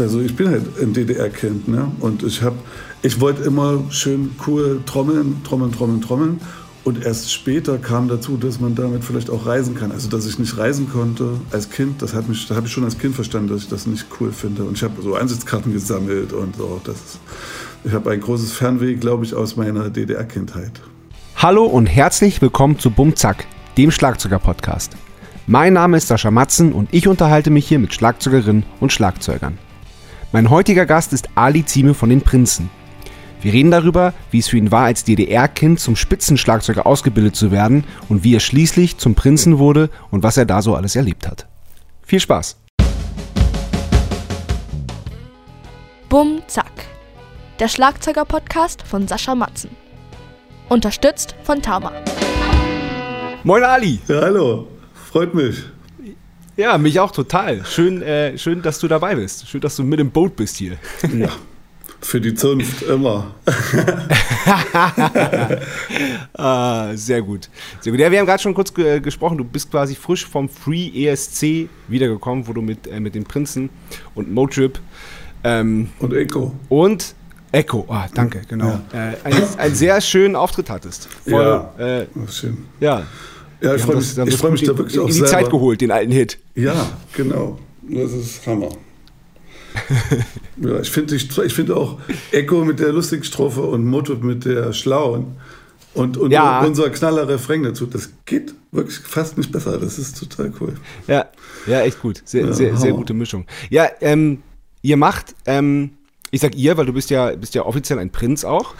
Also ich bin halt ein DDR-Kind, ne? Und ich habe, ich wollte immer schön cool trommeln, trommeln, trommeln, trommeln. Und erst später kam dazu, dass man damit vielleicht auch reisen kann. Also dass ich nicht reisen konnte als Kind, das hat mich, da habe ich schon als Kind verstanden, dass ich das nicht cool finde. Und ich habe so Einsatzkarten gesammelt und so. Das, ich habe ein großes Fernweh, glaube ich, aus meiner DDR-Kindheit. Hallo und herzlich willkommen zu Bumzack, dem Schlagzeuger-Podcast. Mein Name ist Sascha Matzen und ich unterhalte mich hier mit Schlagzeugerinnen und Schlagzeugern. Mein heutiger Gast ist Ali Zieme von den Prinzen. Wir reden darüber, wie es für ihn war, als DDR-Kind zum Spitzenschlagzeuger ausgebildet zu werden und wie er schließlich zum Prinzen wurde und was er da so alles erlebt hat. Viel Spaß! Bum Zack. Der Schlagzeuger-Podcast von Sascha Matzen. Unterstützt von Tama. Moin Ali! Ja, hallo, freut mich. Ja, mich auch total. Schön, äh, schön, dass du dabei bist. Schön, dass du mit im Boot bist hier. Ja, für die Zunft immer. ah, sehr gut. Sehr gut. Ja, wir haben gerade schon kurz ge gesprochen. Du bist quasi frisch vom Free ESC wiedergekommen, wo du mit, äh, mit den Prinzen und Motrip ähm, und Echo. Und Echo, ah, danke, genau. Ja. Äh, einen, sehr schönen Auftritt hattest. Voll, ja, äh, schön. Ja. Ja, ich freue mich, ich freu mich da wirklich in, auch in die selber. Zeit geholt, den alten Hit. Ja, genau. Das ist Hammer. ja, ich finde ich find auch Echo mit der lustigen Strophe und Motto mit der schlauen und, und Ja. unser knaller Refrain dazu, das geht wirklich fast nicht besser. Das ist total cool. Ja, ja, echt gut. Sehr, Ja, sehr, sehr gute Mischung. Ja, ähm, ihr macht, ähm, ich sag ihr, weil du bist ja, bist ja offiziell ein Prinz auch.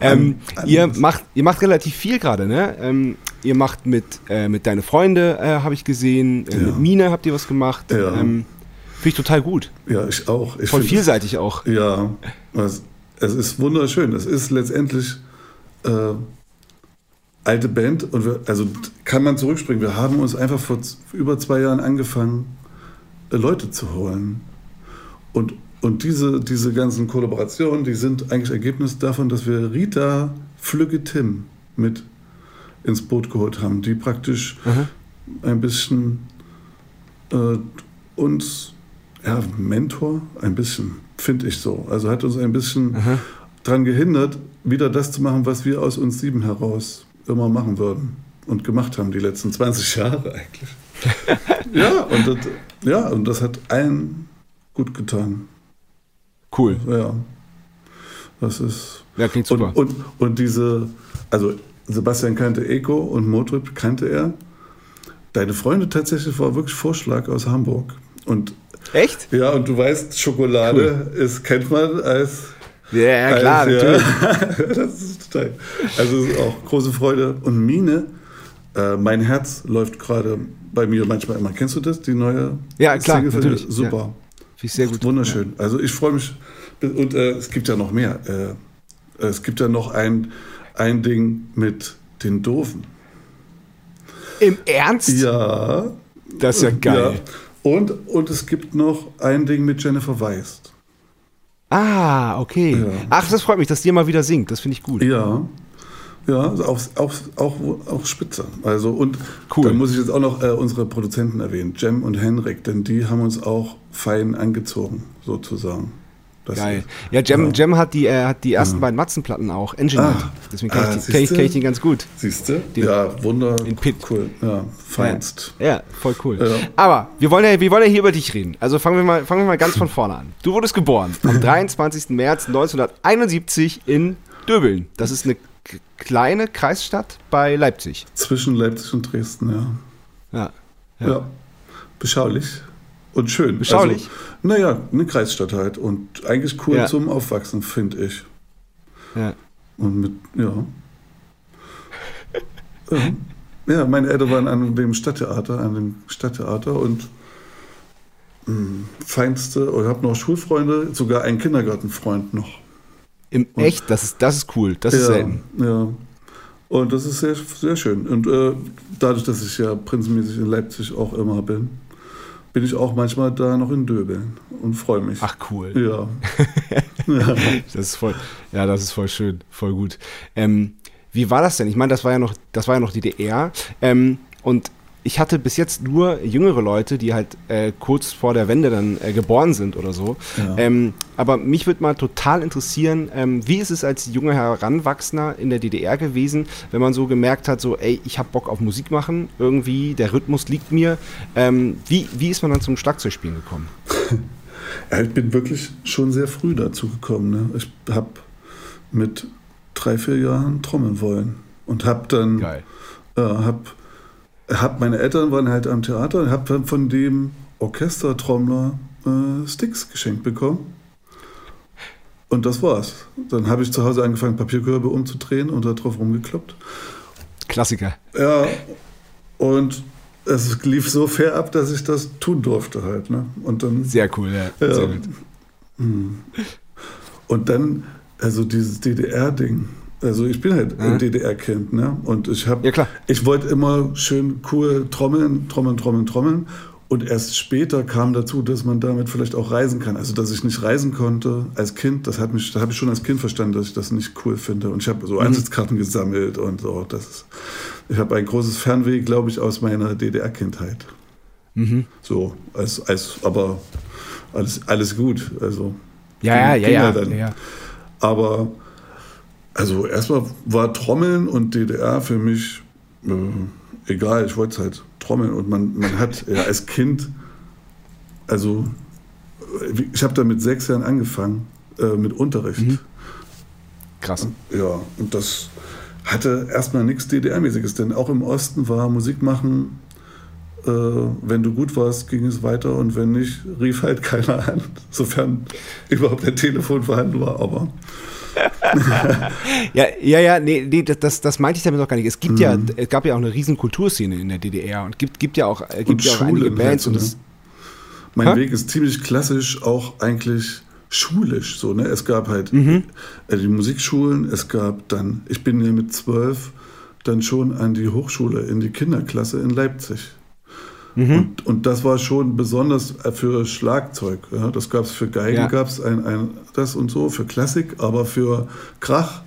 Ähm, ihr, macht, ihr macht relativ viel gerade, ne? Ähm, ihr macht mit, äh, mit Deine Freunde, äh, habe ich gesehen. Äh, Ja. Mit Mine habt ihr was gemacht. Ja. Ähm, Finde ich total gut. Ja, ich auch. Ich Voll vielseitig auch. Ja, es, es ist wunderschön. Es ist letztendlich äh, alte Band und wir, also kann man zurückspringen. Wir haben uns einfach vor über zwei Jahren angefangen, äh, Leute zu holen. Und, und diese, diese ganzen Kollaborationen, die sind eigentlich Ergebnis davon, dass wir Rita Flügge Tim mit ins Boot geholt haben, die praktisch ein bisschen äh, uns, ja, Mentor, ein bisschen, finde ich so. Also hat uns ein bisschen daran gehindert, wieder das zu machen, was wir aus uns sieben heraus immer machen würden und gemacht haben die letzten 20 Jahre eigentlich. ja, und das, ja, und das hat allen gut getan. Cool. Ja, das ist. Ja, klingt super. Und, und, und diese, also Sebastian kannte Eco und Motrip kannte er. Deine Freunde tatsächlich war wirklich Vorschlag aus Hamburg. Und Echt? ja, und du weißt, Schokolade ist, kennt man als. Ja, ja klar, als, natürlich. das ist total. Also ist auch große Freude. Und Mine, äh, mein Herz läuft gerade bei mir manchmal immer. Kennst du das? Die neue Ja, klar, Single natürlich? Super. Finde ich sehr gut. Wunderschön. Also ich freue mich. Und äh, es gibt ja noch mehr. Äh, es gibt ja noch ein, ein Ding mit den Doofen. Im Ernst? Ja. Das ist ja geil. Ja. Und, und es gibt noch ein Ding mit Jennifer Weist. Ah, okay. Ja. Ach, das freut mich, dass die mal wieder singt. Das finde ich gut. Ja. Ja, auch, auch, auch, auch spitze. Also und Cool. dann muss ich jetzt auch noch äh, unsere Produzenten erwähnen, Jem und Henrik, denn die haben uns auch fein angezogen, sozusagen. Das- Geil. Ja, Jem, Jem hat, die, äh, hat die ersten beiden Matzenplatten auch engineert. Ah. Deswegen kenne Ah, ich, die- ich, kenn ich den ganz gut. Siehst du? Ja, wunder. den Pit. Cool. Ja, feinst. Ja, voll cool. Ja. Aber wir wollen, ja, wir wollen ja hier über dich reden. Also fangen wir, mal, fangen wir mal ganz von vorne an. Du wurdest geboren am 23. März 1971 in Döbeln. Das ist eine kleine Kreisstadt bei Leipzig. Zwischen Leipzig und Dresden, ja. Ja. Ja. Beschaulich und schön. Beschaulich? Also, naja, eine Kreisstadt halt. Und eigentlich cool Ja. zum Aufwachsen, finde ich. ja. Und mit, ja. ja. Ja, meine Eltern waren an dem Stadttheater, an dem Stadttheater und mh, feinste, und habe noch Schulfreunde, sogar einen Kindergartenfreund noch. Im Echt, das ist, das ist cool. Das ist ja, selten. Ja. Und das ist sehr, sehr schön. Und äh, dadurch, dass ich ja prinzenmäßig in Leipzig auch immer bin, bin ich auch manchmal da noch in Döbeln und freue mich. Ach cool. Ja. Das ist voll, ja, das ist voll schön, voll gut. Ähm, wie war das denn? Ich meine, das war ja noch, das war ja noch DDR. Ähm, und ich hatte bis jetzt nur jüngere Leute, die halt äh, kurz vor der Wende dann äh, geboren sind oder so. Ja. Ähm, aber mich würde mal total interessieren, ähm, wie ist es als junger Heranwachsender in der DDR gewesen, wenn man so gemerkt hat, so, ey, ich habe Bock auf Musik machen, irgendwie, der Rhythmus liegt mir. Ähm, wie, wie ist man dann zum Schlagzeugspielen gekommen? Ja, ich bin wirklich schon sehr früh dazu gekommen. Ne? Ich habe mit drei, vier Jahren trommeln wollen und habe dann, Geil. äh, hab, hab meine Eltern waren halt am Theater und habe dann von dem Orchestertrommler äh, Sticks geschenkt bekommen. Und das war's. Dann habe ich zu Hause angefangen, Papierkörbe umzudrehen und da drauf rumgekloppt. Klassiker. Ja, und es lief so fair ab, dass ich das tun durfte halt. Ne? Und dann Sehr cool, ja. Ja. Sehr gut. Und dann, also dieses DDR-Ding. Also ich bin halt ein Mhm. DDR-Kind, ne? Und ich habe, Ja, ich wollte immer schön cool trommeln, trommeln, trommeln, trommeln. Und erst später kam dazu, dass man damit vielleicht auch reisen kann. Also dass ich nicht reisen konnte als Kind, das hat mich, da habe ich schon als Kind verstanden, dass ich das nicht cool finde. Und ich habe so Einsatzkarten gesammelt und so. Das ist, ich habe ein großes Fernweh, glaube ich, aus meiner DDR-Kindheit. Mhm. So, als, als, aber alles, alles gut. Also Ja, ja, ja, ja. ja, ja. Aber also erstmal war Trommeln und DDR für mich äh, egal, ich wollte halt trommeln und man, man hat ja als Kind, also äh, ich habe da mit sechs Jahren angefangen äh, mit Unterricht. Mhm. Krass. Ja, und das hatte erstmal nichts DDR-mäßiges, denn auch im Osten war Musik machen, äh, wenn du gut warst, ging es weiter und wenn nicht, rief halt keiner an, sofern überhaupt ein Telefon vorhanden war, aber Ja, ja, ja, nee, nee das, das, meinte ich damit auch gar nicht. Es gibt ja, Mhm. es gab ja auch eine riesen Kulturszene in der DDR und gibt, gibt ja auch, äh, gibt Und ja auch Schule einige Bands und ne? das, Mein Hä? Weg ist ziemlich klassisch, auch eigentlich schulisch. So, ne? Es gab halt Mhm. äh, die Musikschulen, es gab dann, ich bin ja mit zwölf dann schon an die Hochschule, in die Kinderklasse in Leipzig. Mhm. Und, und das war schon besonders äh, für Schlagzeug. Ja? Das gab es für Geigen, Ja. gab es ein, ein, das und so, für Klassik, aber für Krach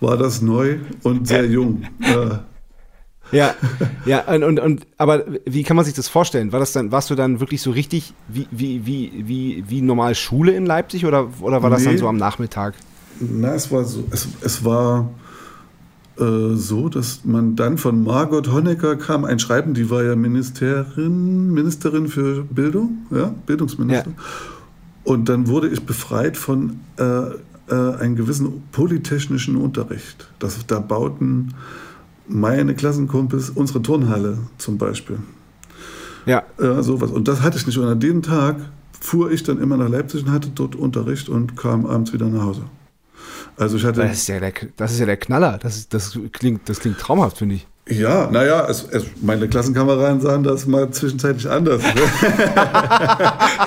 war das neu und sehr jung. Ja, ja, und, und, und, aber wie kann man sich das vorstellen? War das dann, warst du dann wirklich so richtig wie, wie, wie, wie, wie normal Schule in Leipzig oder, oder war das dann Nee. so am Nachmittag? Na, es war so, es, es war äh, so, dass man dann von Margot Honecker kam ein Schreiben, die war ja Ministerin, Ministerin für Bildung, ja, Bildungsminister. Und dann wurde ich befreit von äh, äh, einem gewissen polytechnischen Unterricht. Das, da bauten meine Klassenkumpels unsere Turnhalle zum Beispiel. Ja, Ja, sowas. Und das hatte ich nicht. Und an dem Tag fuhr ich dann immer nach Leipzig und hatte dort Unterricht und kam abends wieder nach Hause. Also ich hatte. das ist ja der, das ist ja der Knaller. Das, das, klingt, das klingt traumhaft, finde ich. Ja, naja, es, es, meine Klassenkameraden sahen das mal zwischenzeitlich anders.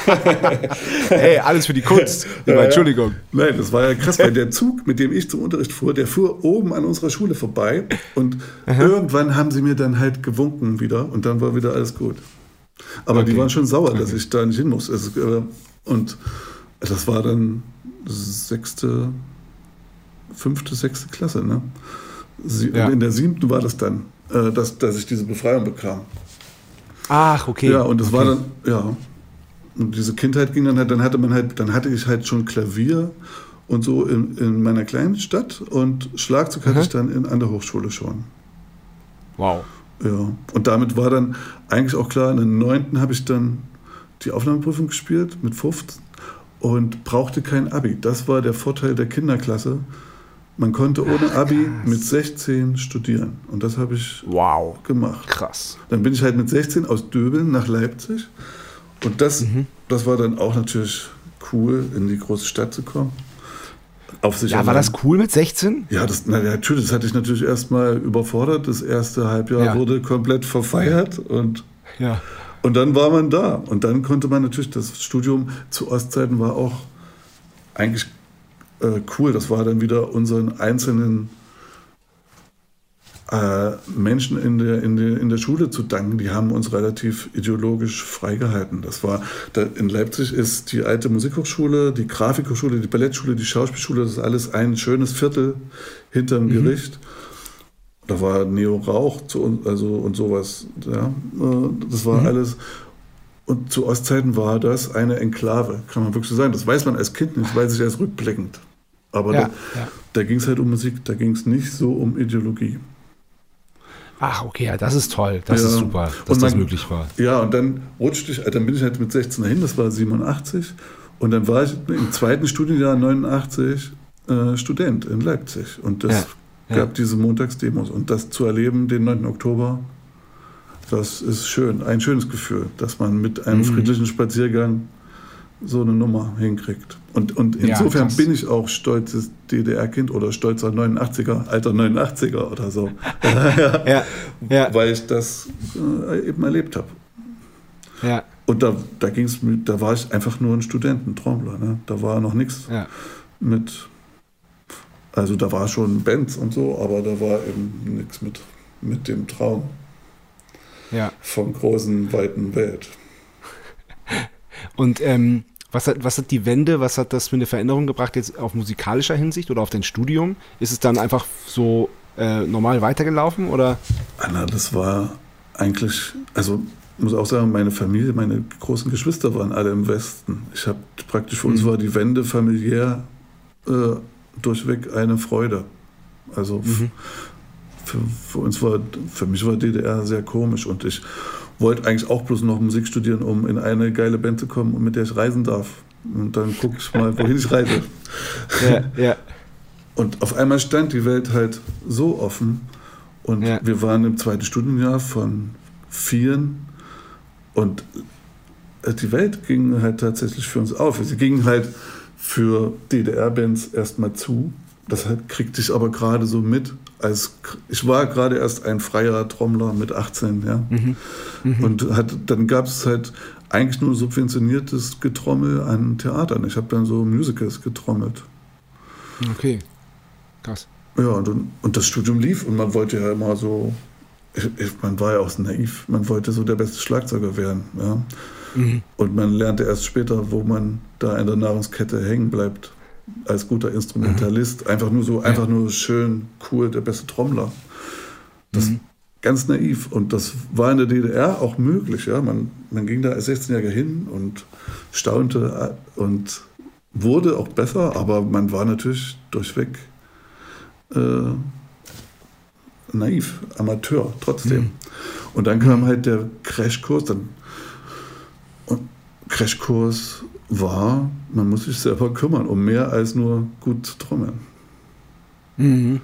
Ne? Ey, alles für die Kunst. Lieber, Ja, ja. Entschuldigung. Nein, das war ja krass, weil der Zug, mit dem ich zum Unterricht fuhr, der fuhr oben an unserer Schule vorbei und irgendwann haben sie mir dann halt gewunken wieder und dann war wieder alles gut. Aber die Okay. waren schon sauer, dass ich da nicht hin muss. Es, äh, und das war dann sechste, fünfte, sechste Klasse. Ne? Sie, Ja. und In der siebten war das dann, äh, dass, dass ich diese Befreiung bekam. Ach, okay. Ja, und es okay. war dann, ja. Und diese Kindheit ging dann halt, dann hatte man halt, dann hatte ich halt schon Klavier und so in, in meiner kleinen Stadt und Schlagzeug hatte Aha. ich dann in, an der Hochschule schon. Wow. Ja. Und damit war dann eigentlich auch klar, in der neunten habe ich dann die Aufnahmeprüfung gespielt mit 15 und brauchte kein Abi. Das war der Vorteil der Kinderklasse. Man konnte ohne Abi mit 16 studieren. Und das habe ich Wow. gemacht. Krass. Dann bin ich halt mit 16 aus Döbeln nach Leipzig. Und das, Mhm. das war dann auch natürlich cool, in die große Stadt zu kommen. Auf sich Ja, war allein. das cool mit 16? Ja, das, na, natürlich, das hatte ich natürlich erstmal überfordert. Das erste Halbjahr Ja. wurde komplett verfeiert und, Ja. und dann war man da. Und dann konnte man natürlich, das Studium zu Ostzeiten war auch eigentlich äh, cool. Das war dann wieder unseren einzelnen äh, Menschen in der, in, der, in der Schule zu danken. Die haben uns relativ ideologisch freigehalten. Das war, da, in Leipzig ist die alte Musikhochschule, die Grafikhochschule, die Ballettschule, die Schauspielschule, das ist alles ein schönes Viertel hinterm Gericht. da war Neo Rauch zu, also und sowas. Ja, äh, das war mhm. alles. Und zu Ostzeiten war das eine Enklave, kann man wirklich so sagen. Das weiß man als Kind nicht, weiß ich erst rückblickend. Aber ja, da, ja. da ging es halt um Musik, da ging es nicht so um Ideologie. Ach, okay, ja, das ist toll. Das ja. ist super, dass man, das möglich war. Ja, und dann rutschte ich, dann bin ich halt mit 16 dahin, das war 87. Und dann war ich im zweiten Studienjahr 89 äh, Student in Leipzig. Und das ja, gab diese Montagsdemos. Und das zu erleben, den 9. Oktober, das ist schön. Ein schönes Gefühl, dass man mit einem mhm. friedlichen Spaziergang so eine Nummer hinkriegt. Und, und insofern ja, bin ich auch stolzes DDR-Kind oder stolzer 89er, alter 89er oder so. ja, ja. Weil ich das äh, eben erlebt habe. Ja. Und da, da ging's mit, da war ich einfach nur ein Studententrommler. Ne? Da war noch nichts ja. mit, also da war schon Bands und so, aber da war eben nichts mit, mit dem Traum ja. von großen, weiten Welt. Und ähm, was, hat, was hat die Wende, was hat das für eine Veränderung gebracht jetzt auf musikalischer Hinsicht oder auf dein Studium? Ist es dann einfach so äh, normal weitergelaufen oder? Anna, das war eigentlich, also muss auch sagen, meine Familie, meine großen Geschwister waren alle im Westen. Ich habe praktisch für uns mhm. war die Wende familiär äh, durchweg eine Freude. Also mhm. Für, für, uns war, für mich war DDR sehr komisch und ich wollte eigentlich auch bloß noch Musik studieren, um in eine geile Band zu kommen, mit der ich reisen darf. Und dann gucke ich mal, wohin ich reise. Ja, ja. Und auf einmal stand die Welt halt so offen. Und ja. wir waren im zweiten Studienjahr von vieren. Und die Welt ging halt tatsächlich für uns auf. Sie ging halt für DDR-Bands erstmal zu. Das kriegte ich aber gerade so mit. Als, ich war gerade erst ein freier Trommler mit 18, ja. Mhm. Mhm. Und hat, dann gab es halt eigentlich nur subventioniertes Getrommel an Theatern. Ich habe dann so Musicals getrommelt. Okay, krass. Ja, und, und das Studium lief und man wollte ja immer so, ich, ich, man war ja auch so naiv, man wollte so der beste Schlagzeuger werden. Ja. Mhm. Und man lernte erst später, wo man da in der Nahrungskette hängen bleibt als guter Instrumentalist. Mhm. Einfach nur so, einfach nur schön, cool, der beste Trommler. Das mhm. ganz naiv. Und das war in der DDR auch möglich. Ja? Man, man ging da als 16-Jähriger hin und staunte und wurde auch besser, aber man war natürlich durchweg äh, naiv, Amateur trotzdem. Mhm. Und dann kam halt der Crashkurs, dann Crashkurs war, man muss sich selber kümmern, um mehr als nur gut zu trommeln. Mhm.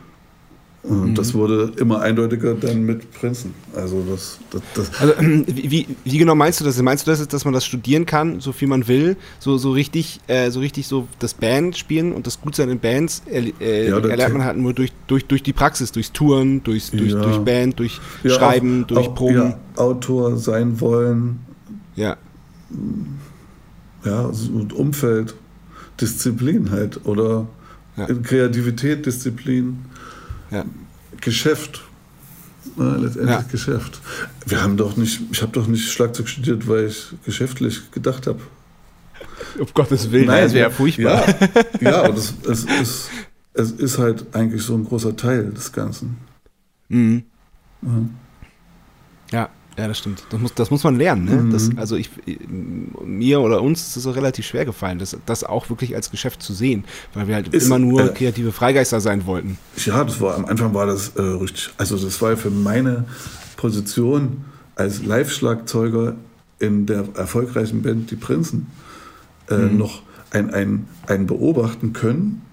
Und mhm. das wurde immer eindeutiger dann mit Prinzen. Also das, das, das also ähm, wie, wie genau meinst du das? Meinst du das, dass man das studieren kann, so viel man will, so, so richtig, äh, so richtig so das Band spielen und das Gutsein in Bands äh, ja, erlernt man halt nur durch, durch, durch die Praxis, durchs Touren, durchs, durch, ja. durch Band, durch ja, Schreiben, auch, durch Proben. Autor sein wollen. Ja ja, und Umfeld, Disziplin halt oder ja. Kreativität, Disziplin, ja. Geschäft. Ja, letztendlich ja. Geschäft. Wir haben doch nicht, ich habe doch nicht Schlagzeug studiert, weil ich geschäftlich gedacht habe. Um Gottes Willen, Nein, das wäre ja furchtbar. Ja, ja aber das, es, ist, es ist halt eigentlich so ein großer Teil des Ganzen. Mhm. Ja. Ja, das stimmt. Das muss, das muss man lernen. Ne? Mhm. Das, also ich, mir oder uns ist es so relativ schwer gefallen, das, das auch wirklich als Geschäft zu sehen, weil wir halt ist, immer nur äh, kreative Freigeister sein wollten. Ja, das war am Anfang war das äh, richtig. Also das war für meine Position als Live-Schlagzeuger in der erfolgreichen Band Die Prinzen äh, mhm. noch ein, ein, ein Beobachten können,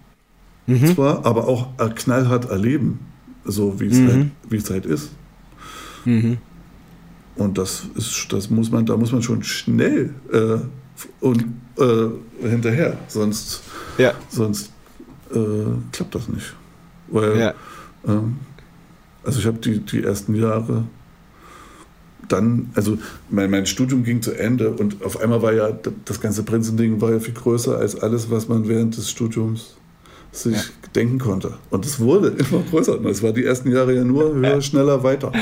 mhm. zwar, aber auch knallhart erleben, so wie es mhm. halt, wie es halt ist. Mhm. Und das ist, das muss man, da muss man schon schnell äh, und äh, hinterher, sonst, ja. sonst äh, klappt das nicht. Weil, ja. Ähm, also ich habe die, die ersten Jahre dann, also mein, mein Studium ging zu Ende und auf einmal war ja das ganze Prinzending war ja viel größer als alles, was man während des Studiums sich ja. denken konnte. Und es wurde immer größer. Und es war die ersten Jahre ja nur höher, schneller, weiter.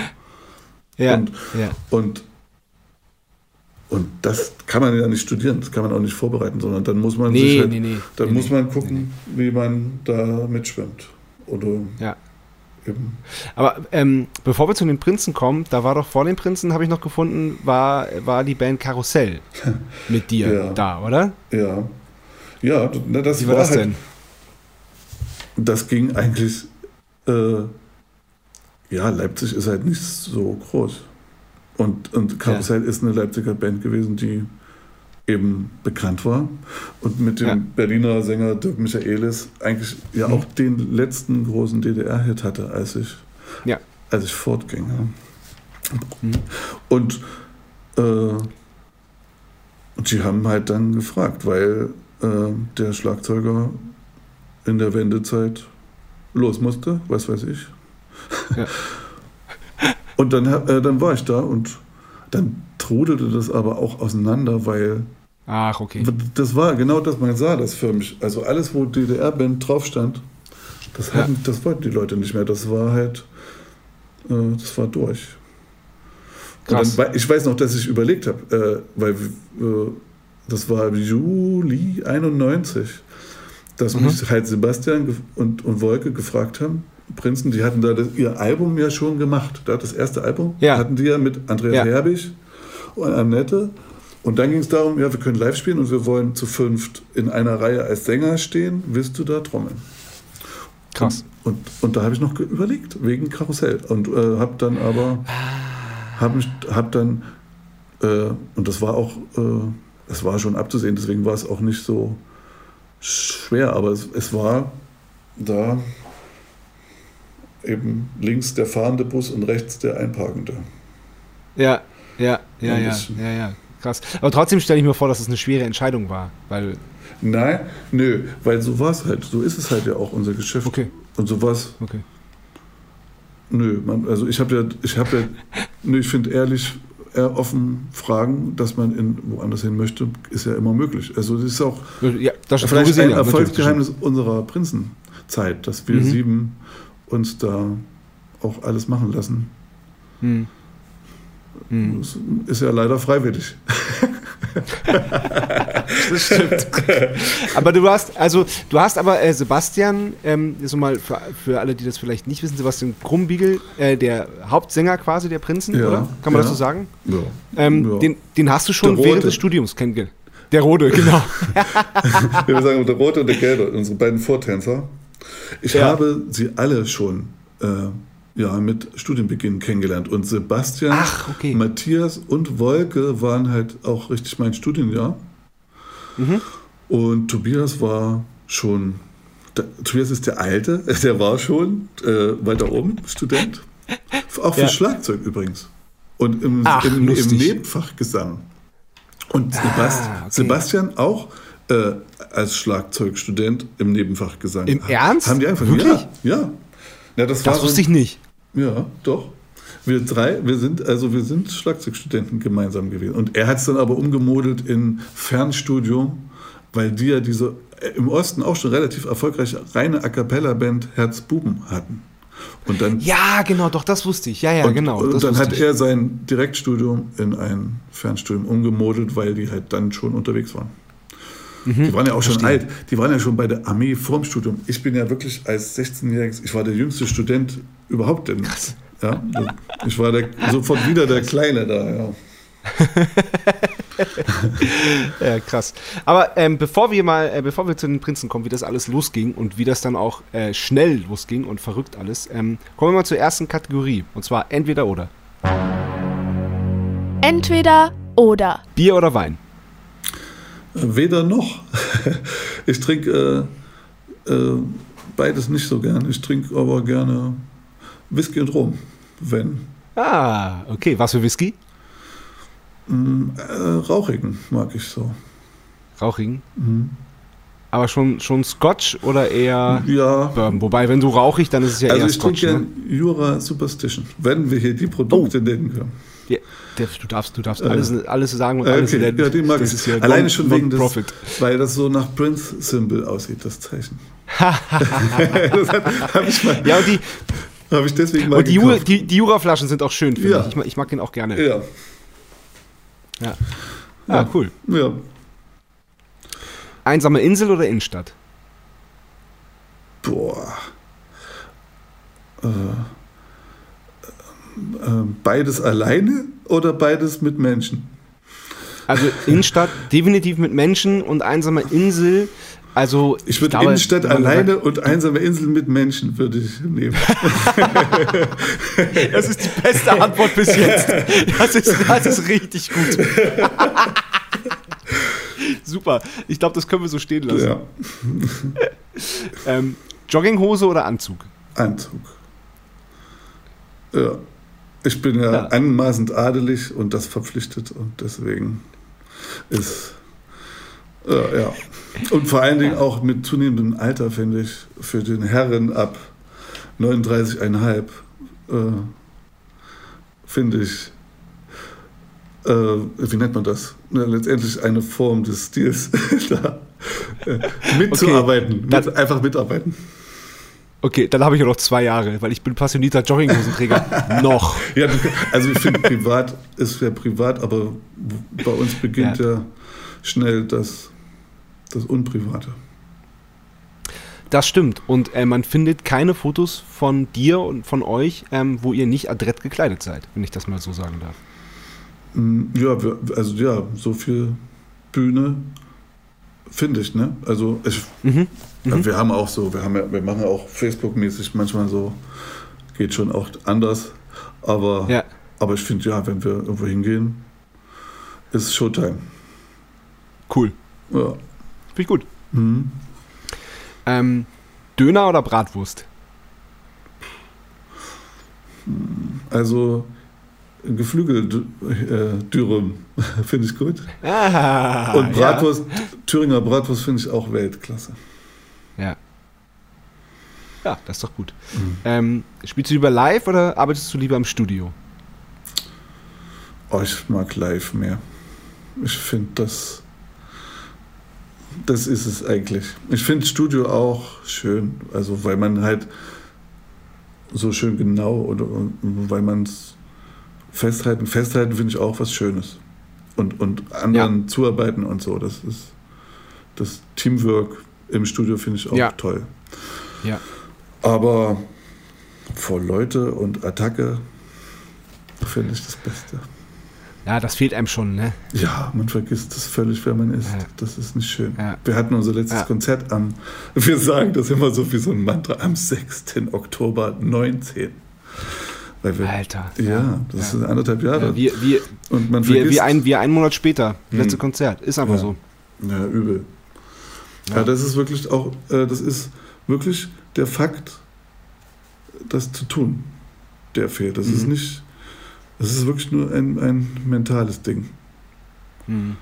Ja, und, ja. und und das kann man ja nicht studieren, das kann man auch nicht vorbereiten, sondern dann muss man nee, sich halt, nee, nee, dann muss man gucken, wie man da mitschwimmt. Oder ja. eben. Aber ähm, bevor wir zu den Prinzen kommen, da war doch vor den Prinzen, habe ich noch gefunden, war, war die Band Karussell mit dir Ja. da, oder? Ja. Ja, das Wie war das halt, denn? Das ging eigentlich. Äh, ja, Leipzig ist halt nicht so groß. Und, und Karussell ist eine Leipziger Band gewesen, die eben bekannt war. Und mit dem Ja. Berliner Sänger Dirk Michaelis eigentlich ja Mhm. auch den letzten großen DDR-Hit hatte, als ich, Ja. als ich fortging. Ja. Mhm. Und äh, und die haben halt dann gefragt, weil äh, der Schlagzeuger in der Wendezeit los musste, was weiß ich. Ja. Und dann, äh, dann war ich da und dann trudelte das aber auch auseinander, weil Ach, okay. das war genau das, man sah das förmlich. Also alles, wo DDR-Band drauf stand, das, Ja. das wollten die Leute nicht mehr. Das war halt, äh, das war durch. Krass. dann, ich weiß noch, dass ich überlegt habe, äh, weil äh, das war Juli 91, dass Mhm. mich halt Sebastian und, und Wolke gefragt haben, Prinzen, die hatten da das, ihr Album ja schon gemacht. Da das erste Album Ja. hatten die ja mit Andreas Ja. Herbig und Annette. Und dann ging es darum, ja, wir können live spielen und wir wollen zu fünft in einer Reihe als Sänger stehen. Willst du da trommeln? Krass. Und, und, und da habe ich noch überlegt, wegen Karussell. Und äh, habe dann aber, habe mich, hab dann, äh, und das war auch, äh, es war schon abzusehen, deswegen war es auch nicht so schwer, aber es, es war da eben links der fahrende Bus und rechts der einparkende. Ja, ja, ja, Ein ja, ja, ja. Krass. Aber trotzdem stelle ich mir vor, dass es eine schwere Entscheidung war, weil, Nein, nö, weil so war es halt, so ist es halt ja auch unser Geschäft. okay, Und so war es okay. Nö, man, also ich habe ja, ich habe ja, nö, ich finde ehrlich, eher offen fragen, dass man in woanders hin möchte, ist ja immer möglich. Also das ist auch Ja, das vielleicht ein ja, Erfolgsgeheimnis unserer Prinzenzeit, dass wir Mhm. sieben uns da auch alles machen lassen. Hm. Hm. Das ist ja leider freiwillig. Das stimmt. aber du hast, also du hast aber äh, Sebastian, ähm, so mal für, für alle, die das vielleicht nicht wissen, Sebastian Krumbiegel, äh, der Hauptsänger quasi der Prinzen, Ja, oder? Kann man ja. das so sagen? Ja. Ähm, Ja. den, den hast du schon während des Studiums kennengelernt. Der Rote, genau. Wir sagen der Rote und der Gelbe, unsere beiden Vortänzer. Ich Ja. habe sie alle schon äh, ja, mit Studienbeginn kennengelernt. Und Sebastian, Ach, okay. Matthias und Wolke waren halt auch richtig mein Studienjahr. Mhm. Und Tobias war schon, der, Tobias ist der Alte, der war schon äh, weiter oben Student. Auch für Ja. Schlagzeug übrigens. Und im, Ach, im, im. Nebenfach Gesang. Und Sebast Ah, okay. Sebastian auch äh, als Schlagzeugstudent im Nebenfach Gesang. Im Ernst? Haben die einfach Wirklich? Ja, ja. ja das, Das so- wusste ich nicht. ja, doch. Wir drei, wir sind, also wir sind Schlagzeugstudenten gemeinsam gewesen. Und er hat es dann aber umgemodelt in Fernstudium, weil die ja diese äh, im Osten auch schon relativ erfolgreiche reine A cappella-Band Herzbuben hatten. Und dann, Ja, genau, doch, das wusste ich. Ja, ja, und, genau. und dann hat ich. er sein Direktstudium in ein Fernstudium umgemodelt, weil die halt dann schon unterwegs waren. Die waren ja auch schon Mhm. verstehe. alt. Die waren ja schon bei der Armee vorm Studium. Ich bin ja wirklich als 16-Jähriges, ich war der jüngste Student überhaupt. In, ja, ich war der, sofort wieder der Kleine da. Ja. Ja, krass. Aber ähm, bevor wir mal, äh, bevor wir zu den Prinzen kommen, wie das alles losging und wie das dann auch äh, schnell losging und verrückt alles, ähm, kommen wir mal zur ersten Kategorie. Und zwar entweder oder. Entweder oder. Bier oder Wein. Weder noch. Ich trinke äh, äh, beides nicht so gern. Ich trinke aber gerne Whisky und Rum, wenn. Ah, okay. Was für Whisky? Mm, äh, rauchigen mag ich so. Rauchigen. Mhm. Aber schon, schon Scotch oder eher Ja, Bourbon? Wobei, wenn du rauchig, dann ist es ja also eher ich Scotch. trinke Ne? Jura Superstition, wenn wir hier die Produkte nennen können. Ja, du darfst, du darfst alles, alles sagen und Äh, alles okay, nennen. ja, den mag das ich. ist ja Alleine non- schon wegen des, Non-Profit. weil das so nach Prince-Symbol aussieht, das Zeichen. das habe ich, mal- Ja, und die, hab ich deswegen mal und die, Jura, die, die Jura-Flaschen sind auch schön, finde Ja. ich. Ich mag, ich mag den auch gerne. Ja, Ja. Ah, cool. ja. Einsame Insel oder Innenstadt? Boah. äh, äh, beides alleine oder beides mit Menschen? Also Innenstadt definitiv mit Menschen und einsame Insel. Also Ich würde Innenstadt alleine sagt- und einsame Insel mit Menschen würde ich nehmen. Das ist die beste Antwort bis jetzt. Das ist, das ist richtig gut. Super. Ich glaube, das können wir so stehen lassen. ja. Ähm, Jogginghose oder Anzug? Anzug. Ja. Ich bin ja, Ja. anmaßend adelig und das verpflichtet und deswegen ist. Äh, ja. Und vor allen Dingen auch mit zunehmendem Alter, finde ich, für den Herren ab 39,5 äh, finde ich, äh, wie nennt man das? Ja, letztendlich eine Form des Stils, da äh, mitzuarbeiten, dann- mit, einfach mitarbeiten. Okay, dann habe ich ja noch zwei Jahre, weil ich bin passionierter Jogginghosenträger. noch. Ja, also ich finde, privat ist ja privat, aber bei uns beginnt ja, schnell das, das Unprivate. Das stimmt. Und äh, man findet keine Fotos von dir und von euch, ähm, wo ihr nicht adrett gekleidet seid, wenn ich das mal so sagen darf. Mm, Ja, wir, also ja, so viel Bühne finde ich, ne? Also ich, Mhm. Ja, wir haben auch so, wir haben ja, wir machen ja auch Facebook-mäßig manchmal so, geht schon auch anders, aber, Ja. aber ich finde, ja, wenn wir irgendwo hingehen, ist Showtime. Cool. Ja. Finde ich gut. Mhm. Ähm, Döner oder Bratwurst? Also Geflügel äh, finde ich gut. Ah, Und Bratwurst, Thüringer Bratwurst finde ich auch Weltklasse. Ja. Ja, das ist doch gut. Ähm, spielst du lieber live oder arbeitest du lieber im Studio? Oh, ich mag live mehr. Ich finde das. Das ist es eigentlich. Ich finde Studio auch schön. Also, weil man halt so schön genau oder weil man es festhalten, festhalten finde ich auch was Schönes. Und, und anderen zuarbeiten und so. Das ist das Teamwork im Studio finde ich auch Ja. toll. Ja. Aber vor Leute und Attacke finde ich das Beste. Ja, das fehlt einem schon, ne? Ja, man vergisst das völlig, wer man ist. Ja. Das ist nicht schön. Ja. Wir hatten unser letztes Ja. Konzert am, wir sagen das immer so wie so ein Mantra, am 6. Oktober 19. Weil wir, Alter. ja, das sind anderthalb Jahre. Ja, wir, wir, und man wir, vergisst, wir, ein, wir einen Monat später, letzte Hm. Konzert. Ist aber so. ja, übel. Ja. Ja. das ist wirklich auch, äh, das ist wirklich der Fakt, das zu tun, der fehlt. Das ist Mhm. nicht, das ist wirklich nur ein, ein mentales Ding. Mhm.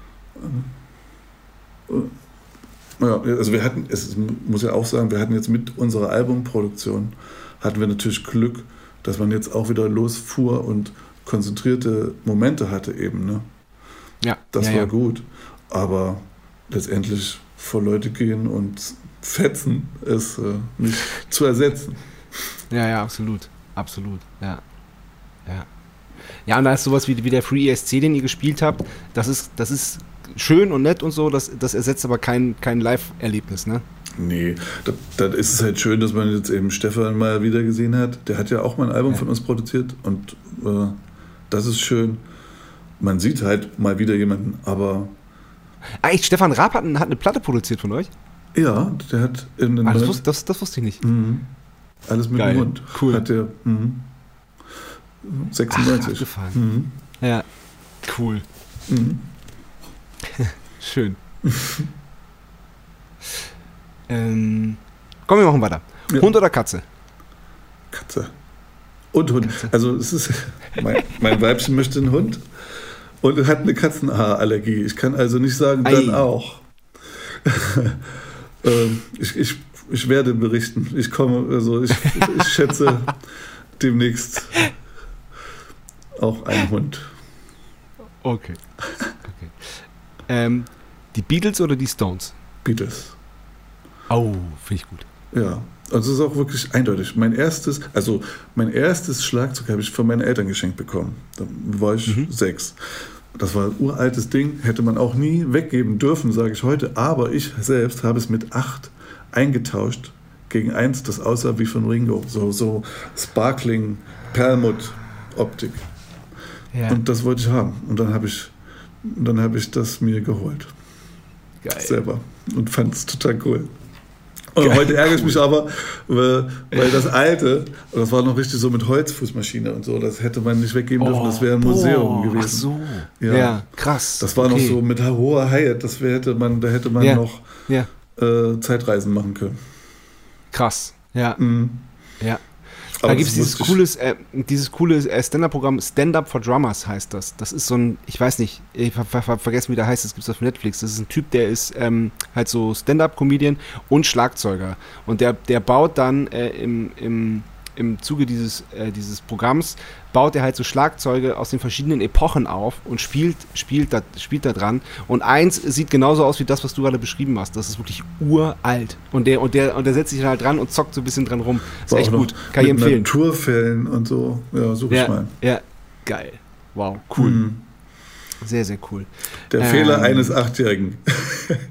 Ja, also wir hatten, es muss ja auch sagen, wir hatten jetzt mit unserer Albumproduktion, hatten wir natürlich Glück, dass man jetzt auch wieder losfuhr und konzentrierte Momente hatte eben. Ne? Ja, Das ja, war ja. gut. Aber letztendlich vor Leute gehen und fetzen ist äh, nicht zu ersetzen. Ja, ja, absolut. Absolut, ja. Ja. Ja, und da ist sowas wie, wie der Free ESC, den ihr gespielt habt, das ist, das ist schön und nett und so, das, das ersetzt aber kein, kein Live-Erlebnis, ne? Nee, da, ist es halt schön, dass man jetzt eben Stefan mal wieder gesehen hat. Der hat ja auch mal ein Album Ja. von uns produziert und äh, das ist schön. Man sieht halt mal wieder jemanden, aber Ah, echt, Stefan Raab hat, hat eine Platte produziert von euch? Ja, der hat in den Ah, das, wusste, das, das wusste ich nicht. Mhm. alles mit Geil, dem Mund. cool. Hat der. Ach, 96. abgefahren. mhm. Ja, cool. Mhm. Schön. ähm, komm, wir machen weiter. Ja. Hund oder Katze? Katze. Und Hund. Also es ist, mein, mein Weibchen möchte einen Hund und hat eine Katzenhaarallergie. Ich kann also nicht sagen, dann Ei. auch. Ähm, ich, ich, ich werde berichten. Ich komme, also ich, ich schätze demnächst auch einen Hund. Okay. okay. Ähm, die Beatles oder die Stones? Beatles. Oh, finde ich gut. Ja, also es ist auch wirklich eindeutig. Mein erstes, also mein erstes Schlagzeug habe ich von meinen Eltern geschenkt bekommen. Da war ich Mhm. sechs. Das war ein uraltes Ding, hätte man auch nie weggeben dürfen, sage ich heute. Aber ich selbst habe es mit acht eingetauscht gegen eins, das aussah wie von Ringo. So, so Sparkling Perlmutt-Optik. Ja, Und das wollte ich haben. Und dann habe ich, dann habe ich das mir geholt. geil. Selber. Und fand es total cool. Und Geil. heute ärgere ich mich aber, weil, weil das alte, das war noch richtig so mit Holzfußmaschine und so, das hätte man nicht weggeben dürfen, das wäre ein Museum boah, gewesen. Ach so. Ja. Ja, krass. Das war noch Okay. so mit hoher Hyatt, das wär, hätte man, da hätte man Ja. noch Ja, äh, Zeitreisen machen können. krass. Ja, Mhm. ja. Aber da gibt es dieses cooles, äh, dieses coole äh, Stand-Up-Programm Stand-Up for Drummers heißt das. Das ist so ein, ich weiß nicht, ich habe ver ver vergessen, wie der heißt, das gibt es auf Netflix. Das ist ein Typ, der ist ähm, halt so Stand-Up-Comedian und Schlagzeuger. Und der, der baut dann äh, im, im, im Zuge dieses, äh, dieses Programms, baut er halt so Schlagzeuge aus den verschiedenen Epochen auf und spielt, spielt, da, spielt da dran. Und eins sieht genauso aus wie das, was du gerade beschrieben hast. Das ist wirklich uralt. Und der, und der, und der setzt sich dann halt dran und zockt so ein bisschen dran rum. Ist War echt gut. Kann ich empfehlen. Naturfällen und so. Ja, suche ich Ja, mal. ja, geil. Wow, cool. Mhm. Sehr, sehr cool. Der Ähm. Fehler eines Achtjährigen.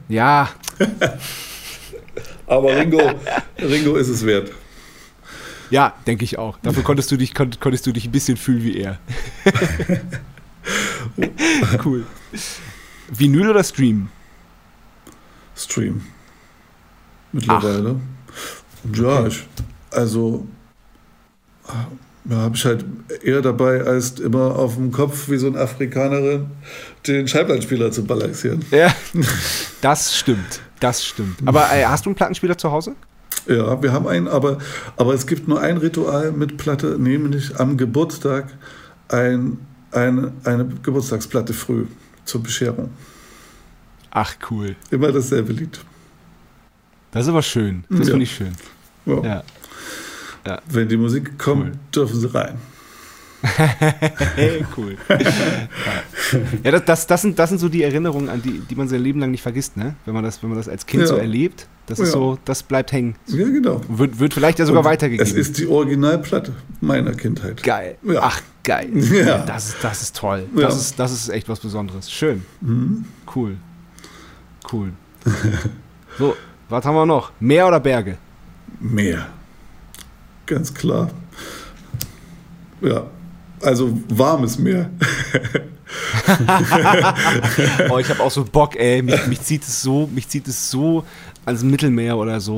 Ja, Aber Ringo, Ringo ist es wert. Ja, denke ich auch. Dafür konntest du dich, konnt, konntest du dich ein bisschen fühlen wie er. cool. Vinyl oder Stream? Stream. Mittlerweile. Ja, ich, also ja, habe ich halt eher dabei, als immer auf dem Kopf wie so eine Afrikanerin den Schallplattenspieler zu balancieren. Ja, das stimmt. Das stimmt. Aber äh, hast du einen Plattenspieler zu Hause? Ja, wir haben einen, aber, aber es gibt nur ein Ritual mit Platte, nämlich am Geburtstag ein, ein, eine Geburtstagsplatte früh zur Bescherung. Ach, cool. Immer dasselbe Lied. Das ist aber schön. Das Ja. finde ich schön. Ja. Ja. Wenn die Musik kommt, Cool. dürfen sie rein. Cool. ja, das, das, das, sind, das sind so die Erinnerungen, an die, die man sein Leben lang nicht vergisst, ne? Wenn man das, wenn man das als Kind Ja. so erlebt. Das ist Ja. so, das bleibt hängen. Ja, genau. Wird, wird vielleicht ja sogar Und weitergegeben. Es ist die Originalplatte meiner Kindheit. geil. Ja. Ach, geil. Ja. Das, ist, das ist toll. Das, ist, das ist echt was Besonderes. Schön. Mhm. Cool. Cool. so, was haben wir noch? Meer oder Berge? Meer. Ganz klar. Ja. Also warmes Meer. Oh, ich habe auch so Bock, ey. Mich, mich zieht es so, mich zieht es so ans Mittelmeer oder so.